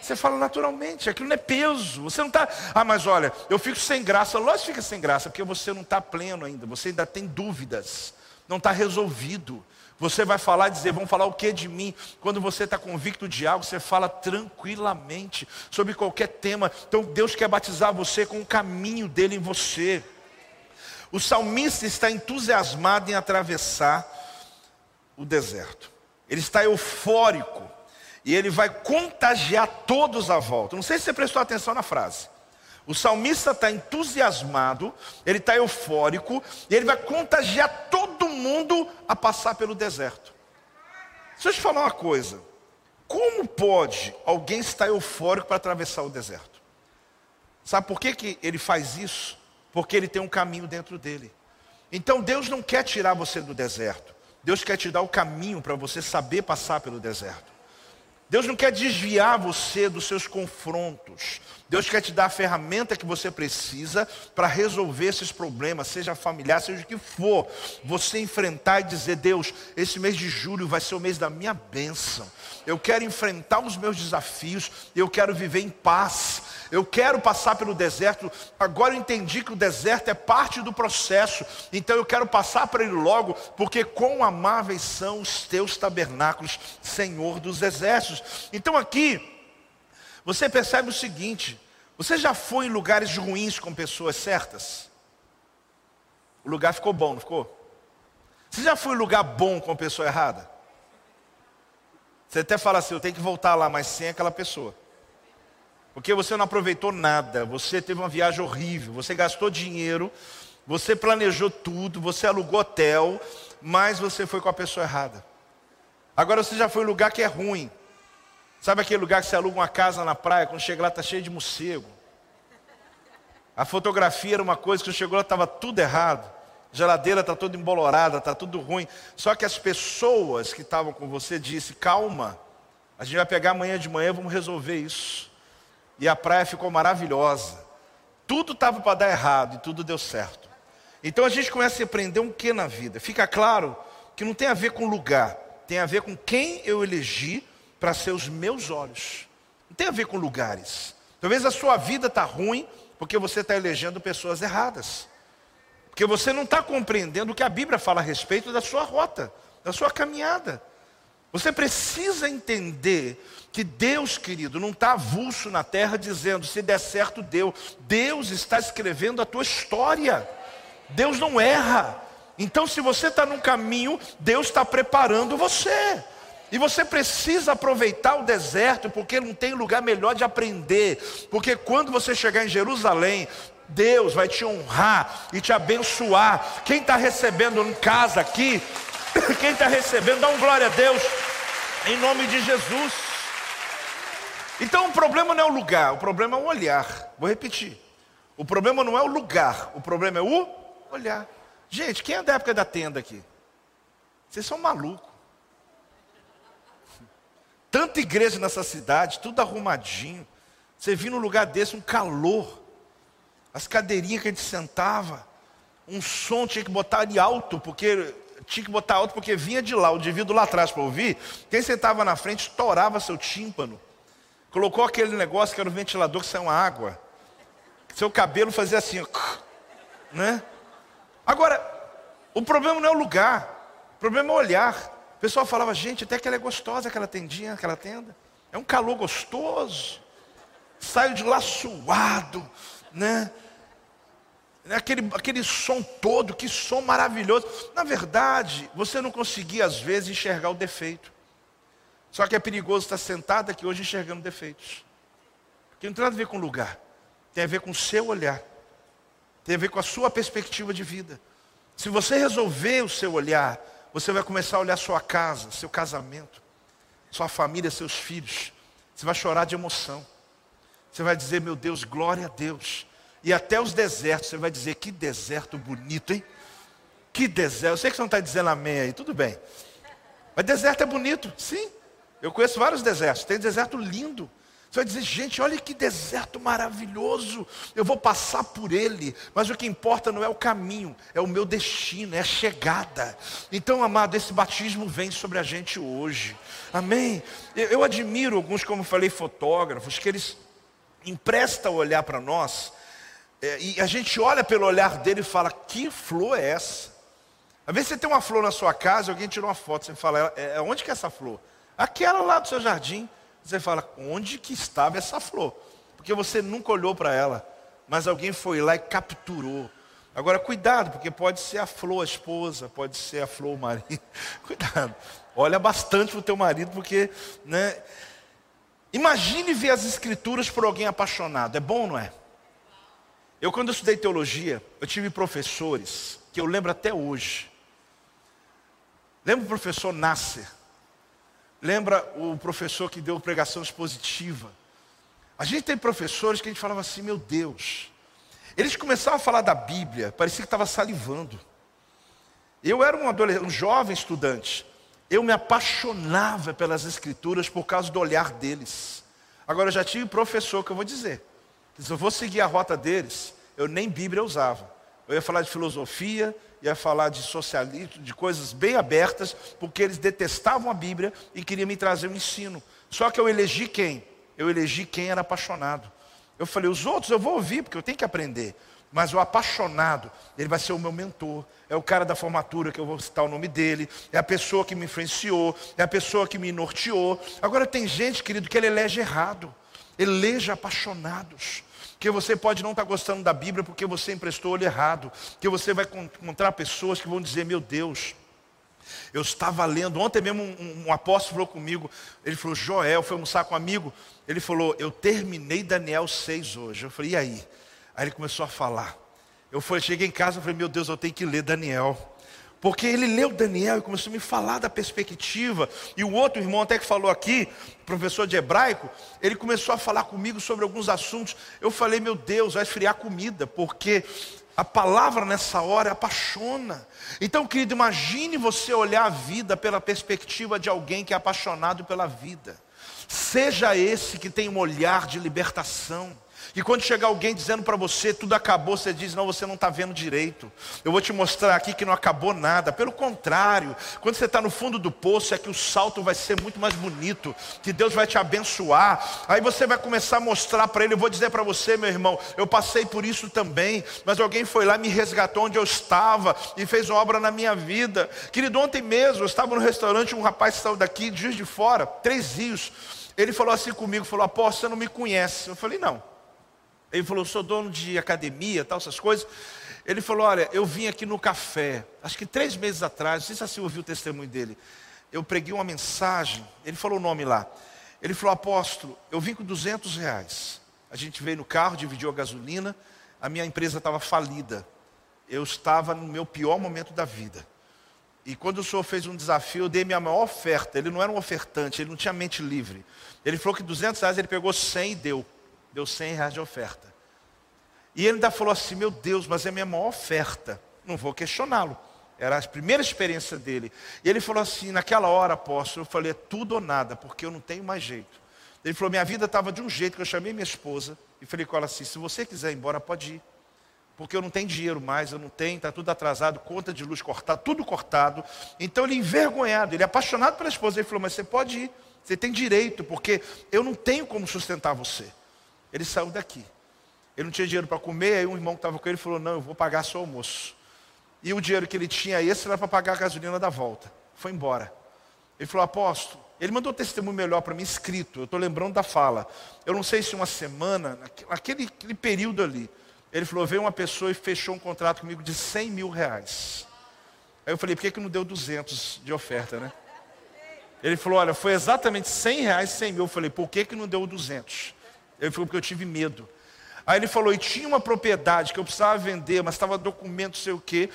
Você fala naturalmente, aquilo não é peso. Você não está, ah, mas olha, eu fico sem graça. Lógico que fica sem graça, porque você não está pleno ainda, você ainda tem dúvidas, não está resolvido. Você vai falar e dizer, vão falar o que de mim? Quando você está convicto de algo, você fala tranquilamente sobre qualquer tema. Então Deus quer batizar você com o caminho dele em você. O salmista está entusiasmado em atravessar o deserto. Ele está eufórico. E ele vai contagiar todos à volta. Não sei se você prestou atenção na frase. O salmista está entusiasmado, ele está eufórico, e ele vai contagiar todo mundo a passar pelo deserto. Deixa eu te falar uma coisa. Como pode alguém estar eufórico para atravessar o deserto? Sabe por que, que ele faz isso? Porque ele tem um caminho dentro dele. Então Deus não quer tirar você do deserto. Deus quer te dar o caminho para você saber passar pelo deserto. Deus não quer desviar você dos seus confrontos. Deus quer te dar a ferramenta que você precisa para resolver esses problemas, seja familiar, seja o que for. Você enfrentar e dizer: Deus, esse mês de julho vai ser o mês da minha bênção. Eu quero enfrentar os meus desafios, eu quero viver em paz. Eu quero passar pelo deserto. Agora eu entendi que o deserto é parte do processo. Então eu quero passar por ele logo, porque quão amáveis são os teus tabernáculos, Senhor dos exércitos. Então aqui, você percebe o seguinte: você já foi em lugares ruins com pessoas certas? O lugar ficou bom, não ficou? Você já foi em lugar bom com pessoa errada? Você até fala assim, eu tenho que voltar lá, mas sem aquela pessoa. Porque você não aproveitou nada, você teve uma viagem horrível, você gastou dinheiro, você planejou tudo, você alugou hotel, mas você foi com a pessoa errada. Agora você já foi em lugar que é ruim. Sabe aquele lugar que você aluga uma casa na praia, quando chega lá está cheio de morcego. A fotografia era uma coisa, quando chegou lá estava tudo errado. A geladeira está toda embolorada, está tudo ruim. Só que as pessoas que estavam com você disse: calma, a gente vai pegar amanhã de manhã, vamos resolver isso. E a praia ficou maravilhosa. Tudo estava para dar errado e tudo deu certo. Então a gente começa a aprender um que na vida. Fica claro que não tem a ver com lugar, tem a ver com quem eu elegi para ser os meus olhos. Não tem a ver com lugares. Talvez a sua vida está ruim porque você está elegendo pessoas erradas. Porque você não está compreendendo o que a Bíblia fala a respeito da sua rota, da sua caminhada. Você precisa entender que Deus, querido, não está avulso na terra dizendo se der certo, deu. Deus está escrevendo a tua história. Deus não erra. Então, se você está num caminho, Deus está preparando você. E você precisa aproveitar o deserto, porque não tem lugar melhor de aprender. Porque quando você chegar em Jerusalém, Deus vai te honrar e te abençoar. Quem está recebendo em casa aqui, [COUGHS] quem está recebendo, dá um glória a Deus, em nome de Jesus. Então o problema não é o lugar, o problema é o olhar. Vou repetir. O problema não é o lugar, o problema é o olhar. Gente, quem é da época da tenda aqui? Vocês são malucos. Tanta igreja nessa cidade, tudo arrumadinho. Você viu num lugar desse um calor as cadeirinhas que a gente sentava, um som tinha que botar de alto, porque tinha que botar alto porque vinha de lá, o indivíduo lá atrás para ouvir. Quem sentava na frente estourava seu tímpano. Colocou aquele negócio que era o ventilador que saiu uma água. Seu cabelo fazia assim, né? Agora, o problema não é o lugar, o problema é o olhar. O pessoal falava, gente, até que ela é gostosa, aquela tendinha, aquela tenda. É um calor gostoso. Saio de lá suado, né? Aquele, aquele som todo, que som maravilhoso. Na verdade, você não conseguia às vezes enxergar o defeito. Só que é perigoso estar sentado aqui hoje enxergando defeitos. Porque não tem nada a ver com lugar, tem a ver com o seu olhar, tem a ver com a sua perspectiva de vida. Se você resolver o seu olhar, você vai começar a olhar sua casa, seu casamento, sua família, seus filhos. Você vai chorar de emoção. Você vai dizer, meu Deus, glória a Deus. E até os desertos, você vai dizer, que deserto bonito, hein? Que deserto. Eu sei que você não está dizendo amém aí, tudo bem. Mas deserto é bonito, sim. Eu conheço vários desertos, tem deserto lindo. Você vai dizer, gente, olha que deserto maravilhoso, eu vou passar por ele, mas o que importa não é o caminho, é o meu destino, é a chegada. Então, amado, esse batismo vem sobre a gente hoje, amém? Eu, eu admiro alguns, como falei, fotógrafos, que eles empresta o olhar para nós, é, e a gente olha pelo olhar dele e fala: que flor é essa? Às vezes você tem uma flor na sua casa, alguém tirou uma foto, você fala: é, é, onde que é essa flor? Aquela lá do seu jardim. Você fala: onde que estava essa flor? Porque você nunca olhou para ela, mas alguém foi lá e capturou. Agora, cuidado, porque pode ser a flor a esposa, pode ser a flor o marido. [LAUGHS] cuidado. Olha bastante para o teu marido, porque né, Imagine ver as escrituras por alguém apaixonado. É bom, não é? Eu, quando eu estudei teologia, eu tive professores que eu lembro até hoje. Lembra o professor Nasser? Lembra o professor que deu pregação expositiva? A gente tem professores que a gente falava assim, meu Deus. Eles começavam a falar da Bíblia, parecia que estava salivando. Eu era um, um jovem estudante eu me apaixonava pelas escrituras por causa do olhar deles. Agora eu já tive professor que eu vou dizer, se eu vou seguir a rota deles, eu nem Bíblia usava. Eu ia falar de filosofia, ia falar de socialismo, de coisas bem abertas, porque eles detestavam a Bíblia e queriam me trazer um ensino. Só que eu elegi quem? Eu elegi quem era apaixonado. Eu falei, os outros eu vou ouvir, porque eu tenho que aprender. Mas o apaixonado, ele vai ser o meu mentor. É o cara da formatura que eu vou citar o nome dele. É a pessoa que me influenciou. É a pessoa que me norteou. Agora tem gente, querido, que ele elege errado. Eleja apaixonados. Que você pode não estar gostando da Bíblia porque você emprestou olho errado. Que você vai encontrar pessoas que vão dizer: Meu Deus, Eu estava lendo, ontem mesmo um, um, apóstolo falou comigo, ele falou, Joel, foi almoçar com um amigo, ele falou, eu terminei Daniel 6 hoje. Eu falei, e aí? Aí ele começou a falar. Eu falei, cheguei em casa e falei, meu Deus, eu tenho que ler Daniel. Porque ele leu Daniel e começou a me falar da perspectiva. E o outro irmão até que falou aqui, professor de hebraico, ele começou a falar comigo sobre alguns assuntos. Eu falei, meu Deus, vai esfriar comida, porque a palavra nessa hora apaixona. Então, querido, imagine você olhar a vida pela perspectiva de alguém que é apaixonado pela vida. Seja esse que tem um olhar de libertação. E quando chegar alguém dizendo para você tudo acabou, você diz: Não, você não está vendo direito. Eu vou te mostrar aqui que não acabou nada. Pelo contrário, quando você está no fundo do poço, é que o salto vai ser muito mais bonito, que Deus vai te abençoar. Aí você vai começar a mostrar para ele. Eu vou dizer para você, meu irmão, eu passei por isso também, mas alguém foi lá, me resgatou onde eu estava e fez uma obra na minha vida. Querido, ontem mesmo eu estava no restaurante, um rapaz saiu daqui, dias de fora, três rios. Ele falou assim comigo, falou, apóstolo, você não me conhece. Eu falei, não. Ele falou, sou dono de academia, tal, essas coisas. Ele falou, olha, eu vim aqui no café, acho que três meses atrás, não sei se você ouviu o testemunho dele. Eu preguei uma mensagem, ele falou o nome lá. Ele falou, apóstolo, eu vim com 200 reais. A gente veio no carro, dividiu a gasolina, a minha empresa estava falida. Eu estava no meu pior momento da vida. E quando o senhor fez um desafio, eu dei minha maior oferta. Ele não era um ofertante, ele não tinha mente livre. Ele falou que 200 reais ele pegou 100 e deu. Deu 100 reais de oferta. E ele ainda falou assim: Meu Deus, mas é a minha maior oferta. Não vou questioná-lo. Era a primeira experiência dele. E ele falou assim: Naquela hora, apóstolo, eu falei: É tudo ou nada, porque eu não tenho mais jeito. Ele falou: Minha vida estava de um jeito que eu chamei minha esposa e falei com ela assim: Se você quiser ir embora, pode ir. Porque eu não tenho dinheiro mais, eu não tenho, está tudo atrasado, conta de luz cortada, tudo cortado. Então ele envergonhado, ele apaixonado pela esposa. Ele falou: Mas você pode ir, você tem direito, porque eu não tenho como sustentar você. Ele saiu daqui. Ele não tinha dinheiro para comer, aí um irmão que estava com ele falou: Não, eu vou pagar seu almoço. E o dinheiro que ele tinha esse era para pagar a gasolina da volta. Foi embora. Ele falou: Apóstolo, ele mandou um testemunho melhor para mim escrito. Eu estou lembrando da fala. Eu não sei se uma semana, naquele, naquele período ali, ele falou: Veio uma pessoa e fechou um contrato comigo de 100 mil reais. Aí eu falei: Por que, que não deu 200 de oferta, né? Ele falou: Olha, foi exatamente 100 reais, 100 mil. Eu falei: Por que, que não deu 200? Ele falou, porque eu tive medo. Aí ele falou, e tinha uma propriedade que eu precisava vender, mas estava documento, sei o quê.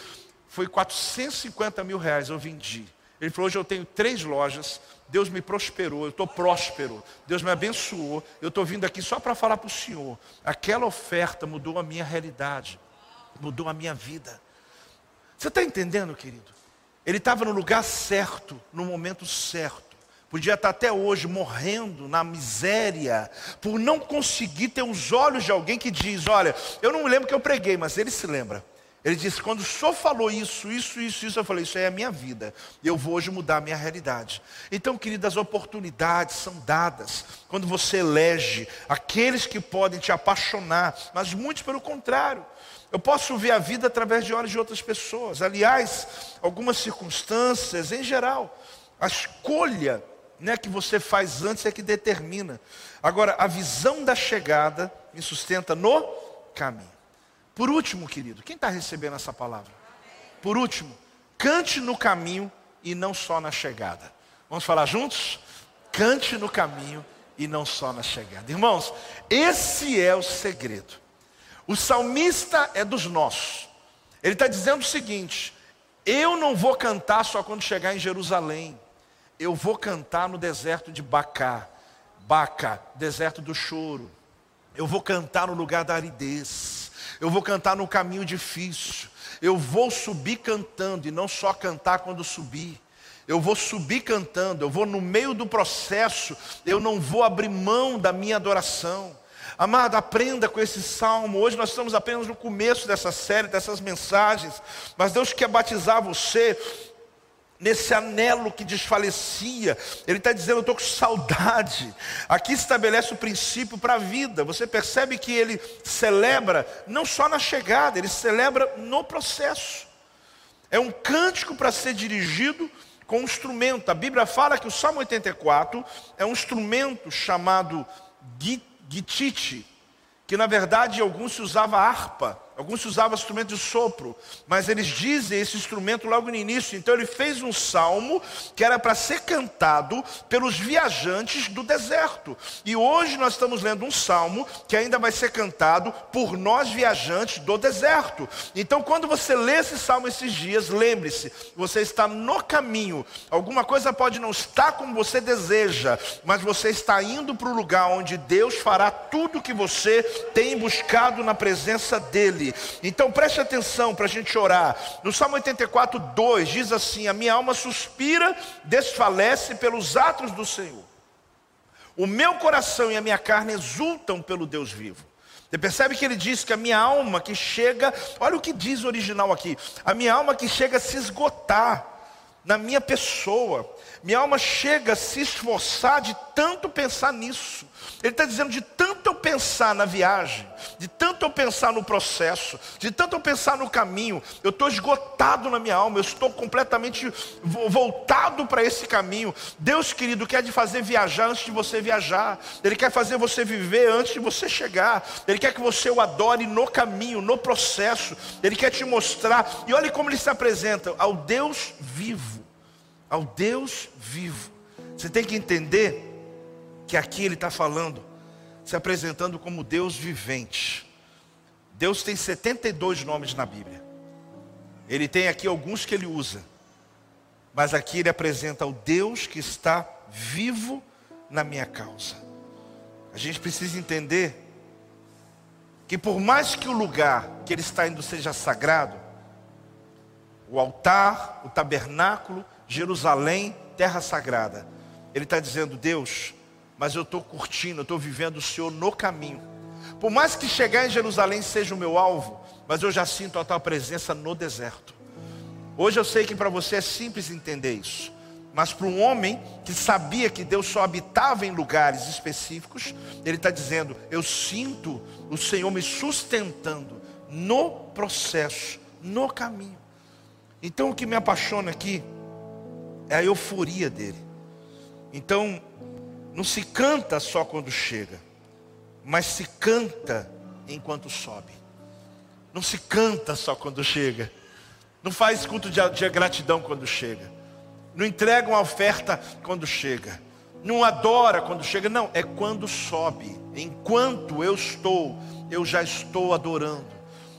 Foi 450 mil reais, eu vendi. Ele falou, hoje eu tenho três lojas, Deus me prosperou, eu estou próspero, Deus me abençoou, eu estou vindo aqui só para falar para o Senhor. Aquela oferta mudou a minha realidade, mudou a minha vida. Você está entendendo, querido? Ele estava no lugar certo, no momento certo. Podia estar até hoje morrendo na miséria, por não conseguir ter os olhos de alguém que diz: Olha, eu não me lembro que eu preguei, mas ele se lembra. Ele disse: Quando o senhor falou isso, isso, isso, isso, eu falei: Isso é a minha vida. Eu vou hoje mudar a minha realidade. Então, queridas, oportunidades são dadas quando você elege aqueles que podem te apaixonar, mas muitos pelo contrário. Eu posso ver a vida através de olhos de outras pessoas. Aliás, algumas circunstâncias em geral. A escolha né, que você faz antes é que determina. Agora, a visão da chegada me sustenta no caminho. Por último, querido, quem está recebendo essa palavra? Por último, cante no caminho e não só na chegada. Vamos falar juntos? Cante no caminho e não só na chegada. Irmãos, esse é o segredo. O salmista é dos nossos. Ele está dizendo o seguinte: eu não vou cantar só quando chegar em Jerusalém eu vou cantar no deserto de Bacá, Baca, deserto do choro. Eu vou cantar no lugar da aridez. Eu vou cantar no caminho difícil. Eu vou subir cantando e não só cantar quando subir. Eu vou subir cantando, eu vou no meio do processo, eu não vou abrir mão da minha adoração. Amado, aprenda com esse salmo. Hoje nós estamos apenas no começo dessa série, dessas mensagens. Mas Deus quer batizar você nesse anelo que desfalecia. Ele está dizendo: Eu estou com saudade. Aqui estabelece o princípio para a vida. Você percebe que ele celebra não só na chegada, ele celebra no processo. É um cântico para ser dirigido com um instrumento. A Bíblia fala que o Salmo 84 é um instrumento chamado gitite, que na verdade alguns se usava harpa Alguns usavam instrumento de sopro, mas eles dizem esse instrumento logo no início. Então ele fez um salmo que era para ser cantado pelos viajantes do deserto. E hoje nós estamos lendo um salmo que ainda vai ser cantado por nós viajantes do deserto. Então quando você lê esse salmo esses dias, lembre-se, você está no caminho. Alguma coisa pode não estar como você deseja, mas você está indo para o lugar onde Deus fará tudo que você tem buscado na presença dele dele. Então preste atenção para a gente orar. No Salmo 84, 2 diz assim: A minha alma suspira, desfalece pelos atos do Senhor. O meu coração e a minha carne exultam pelo Deus vivo. Você percebe que ele diz que a minha alma que chega, olha o que diz o original aqui, a minha alma que chega a se esgotar na minha pessoa, minha alma chega a se esforçar de tanto pensar nisso. Ele está dizendo de tanto eu pensar na viagem, de tanto eu pensar no processo, de tanto eu pensar no caminho, eu estou esgotado na minha alma, eu estou completamente voltado para esse caminho. Deus querido quer te fazer viajar antes de você viajar, Ele quer fazer você viver antes de você chegar, Ele quer que você o adore no caminho, no processo, Ele quer te mostrar, e olhe como Ele se apresenta ao Deus vivo, ao Deus vivo. Você tem que entender que aqui ele está falando, se apresentando como Deus vivente. Deus tem 72 nomes na Bíblia. Ele tem aqui alguns que ele usa. Mas aqui ele apresenta o Deus que está vivo na minha causa. A gente precisa entender que por mais que o lugar que ele está indo seja sagrado, o altar, o tabernáculo, Jerusalém, terra sagrada, ele está dizendo: Deus, mas eu estou curtindo, eu estou vivendo o Senhor no caminho. Por mais que chegar em Jerusalém seja o meu alvo, mas eu já sinto a tua presença no deserto. Hoje eu sei que para você é simples entender isso, mas para um homem que sabia que Deus só habitava em lugares específicos, ele está dizendo: Eu sinto o Senhor me sustentando no processo, no caminho. Então o que me apaixona aqui é a euforia dele. Então, não se canta só quando chega, mas se canta enquanto sobe. Não se canta só quando chega. Não faz culto de, de gratidão quando chega. Não entrega uma oferta quando chega. Não adora quando chega. Não, é quando sobe. Enquanto eu estou, eu já estou adorando.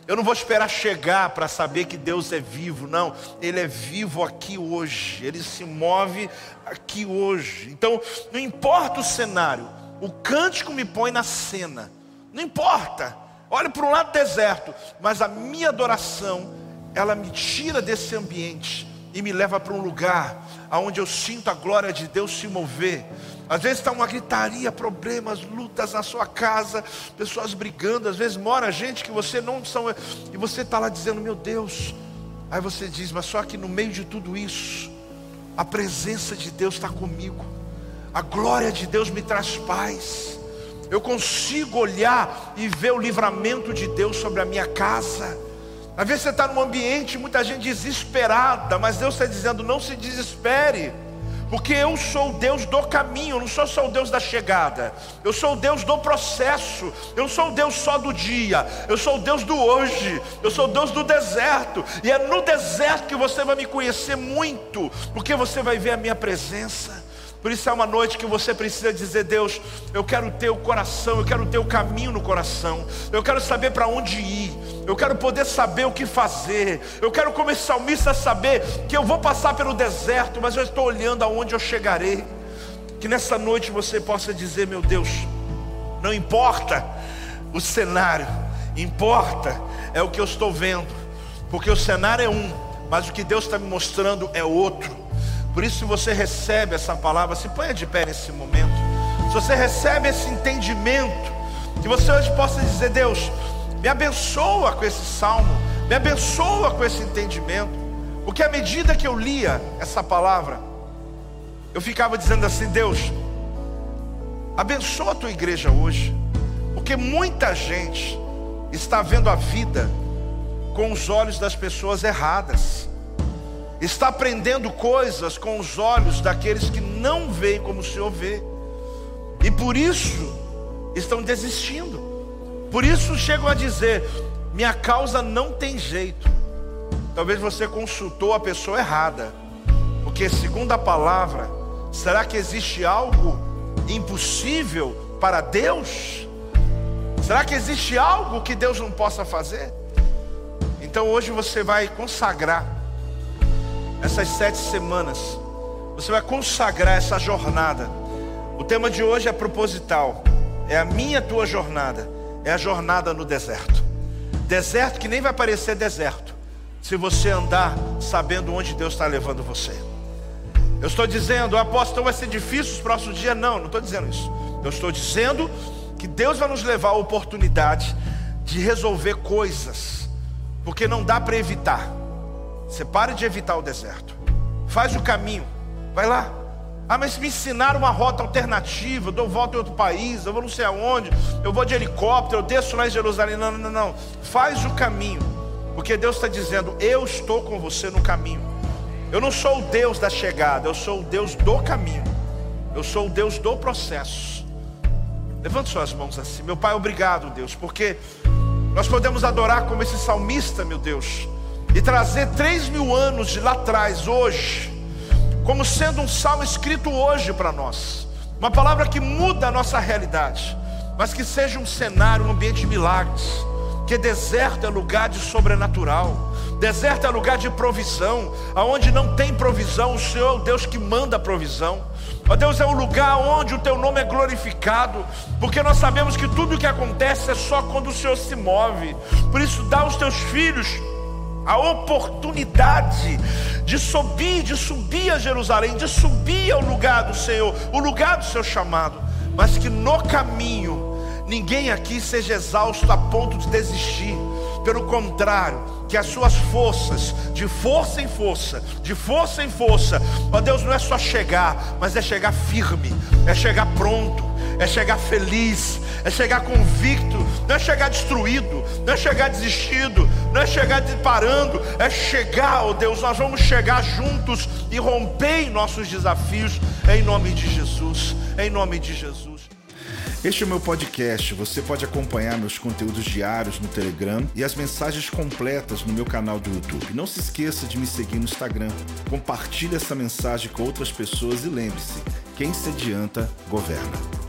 Eu não vou esperar chegar para saber que Deus é vivo, não. Ele é vivo aqui hoje. Ele se move aqui hoje. Então, não importa o cenário, o cântico me põe na cena. Não importa. Olha para um lado deserto, mas a minha adoração, ela me tira desse ambiente e me leva para um lugar onde eu sinto a glória de Deus se mover. Às vezes está uma gritaria, problemas, lutas na sua casa, pessoas brigando. Às vezes mora gente que você não são. E você está lá dizendo, meu Deus. Aí você diz, mas só que no meio de tudo isso, a presença de Deus está comigo. A glória de Deus me traz paz. Eu consigo olhar e ver o livramento de Deus sobre a minha casa. Às vezes você está num ambiente, muita gente desesperada, mas Deus está dizendo: não se desespere. Porque eu sou o Deus do caminho, eu não sou só o Deus da chegada. Eu sou o Deus do processo. Eu não sou o Deus só do dia. Eu sou o Deus do hoje. Eu sou o Deus do deserto. E é no deserto que você vai me conhecer muito, porque você vai ver a minha presença. Por isso é uma noite que você precisa dizer: Deus, eu quero ter o coração, eu quero ter o caminho no coração, eu quero saber para onde ir, eu quero poder saber o que fazer, eu quero, como esse salmista, saber que eu vou passar pelo deserto, mas eu estou olhando aonde eu chegarei. Que nessa noite você possa dizer: Meu Deus, não importa o cenário, importa é o que eu estou vendo, porque o cenário é um, mas o que Deus está me mostrando é outro. Por isso, se você recebe essa palavra, se ponha de pé nesse momento. Se você recebe esse entendimento, que você hoje possa dizer: Deus, me abençoa com esse salmo, me abençoa com esse entendimento. Porque à medida que eu lia essa palavra, eu ficava dizendo assim: Deus, abençoa a tua igreja hoje, porque muita gente está vendo a vida com os olhos das pessoas erradas está aprendendo coisas com os olhos daqueles que não veem como o Senhor vê, e por isso estão desistindo, por isso chegam a dizer: minha causa não tem jeito. Talvez você consultou a pessoa errada. Porque, segundo a palavra, será que existe algo impossível para Deus? Será que existe algo que Deus não possa fazer? Então hoje você vai consagrar essas sete semanas, você vai consagrar essa jornada. O tema de hoje é proposital, é a minha tua jornada, é a jornada no deserto. Deserto que nem vai parecer deserto, se você andar sabendo onde Deus está levando você. Eu estou dizendo, apóstolo, vai ser difícil os próximos dias? Não, não estou dizendo isso. Eu estou dizendo que Deus vai nos levar a oportunidade de resolver coisas, porque não dá para evitar. Você pare de evitar o deserto, faz o caminho, vai lá. Ah, mas me ensinaram uma rota alternativa, eu dou volta em outro país, eu vou não sei aonde, eu vou de helicóptero, eu desço lá em Jerusalém. Não, não, não. Faz o caminho, porque Deus está dizendo: Eu estou com você no caminho. Eu não sou o Deus da chegada, eu sou o Deus do caminho. Eu sou o Deus do processo. Levante suas mãos assim, meu Pai, obrigado, Deus, porque nós podemos adorar como esse salmista, meu Deus, e trazer três mil anos de lá atrás, hoje, como sendo um salmo escrito hoje para nós, uma palavra que muda a nossa realidade, mas que seja um cenário, um ambiente de milagres, que deserto é lugar de sobrenatural. Deserto é lugar de provisão. Aonde não tem provisão, o Senhor é o Deus que manda provisão. Ó Deus, é o lugar onde o teu nome é glorificado, porque nós sabemos que tudo o que acontece é só quando o Senhor se move. Por isso, dá aos teus filhos a oportunidade de subir, de subir a Jerusalém, de subir ao lugar do Senhor, o lugar do seu chamado, mas que no caminho ninguém aqui seja exausto a ponto de desistir. Pelo contrário, que as suas forças, de força em força, de força em força, ó Deus, não é só chegar, mas é chegar firme, é chegar pronto, é chegar feliz, é chegar convicto, não é chegar destruído, não é chegar desistido, não é chegar parando, é chegar, ó Deus, nós vamos chegar juntos e romper nossos desafios, em nome de Jesus, em nome de Jesus. Este é o meu podcast. Você pode acompanhar meus conteúdos diários no Telegram e as mensagens completas no meu canal do YouTube. Não se esqueça de me seguir no Instagram. Compartilhe essa mensagem com outras pessoas e lembre-se: quem se adianta, governa.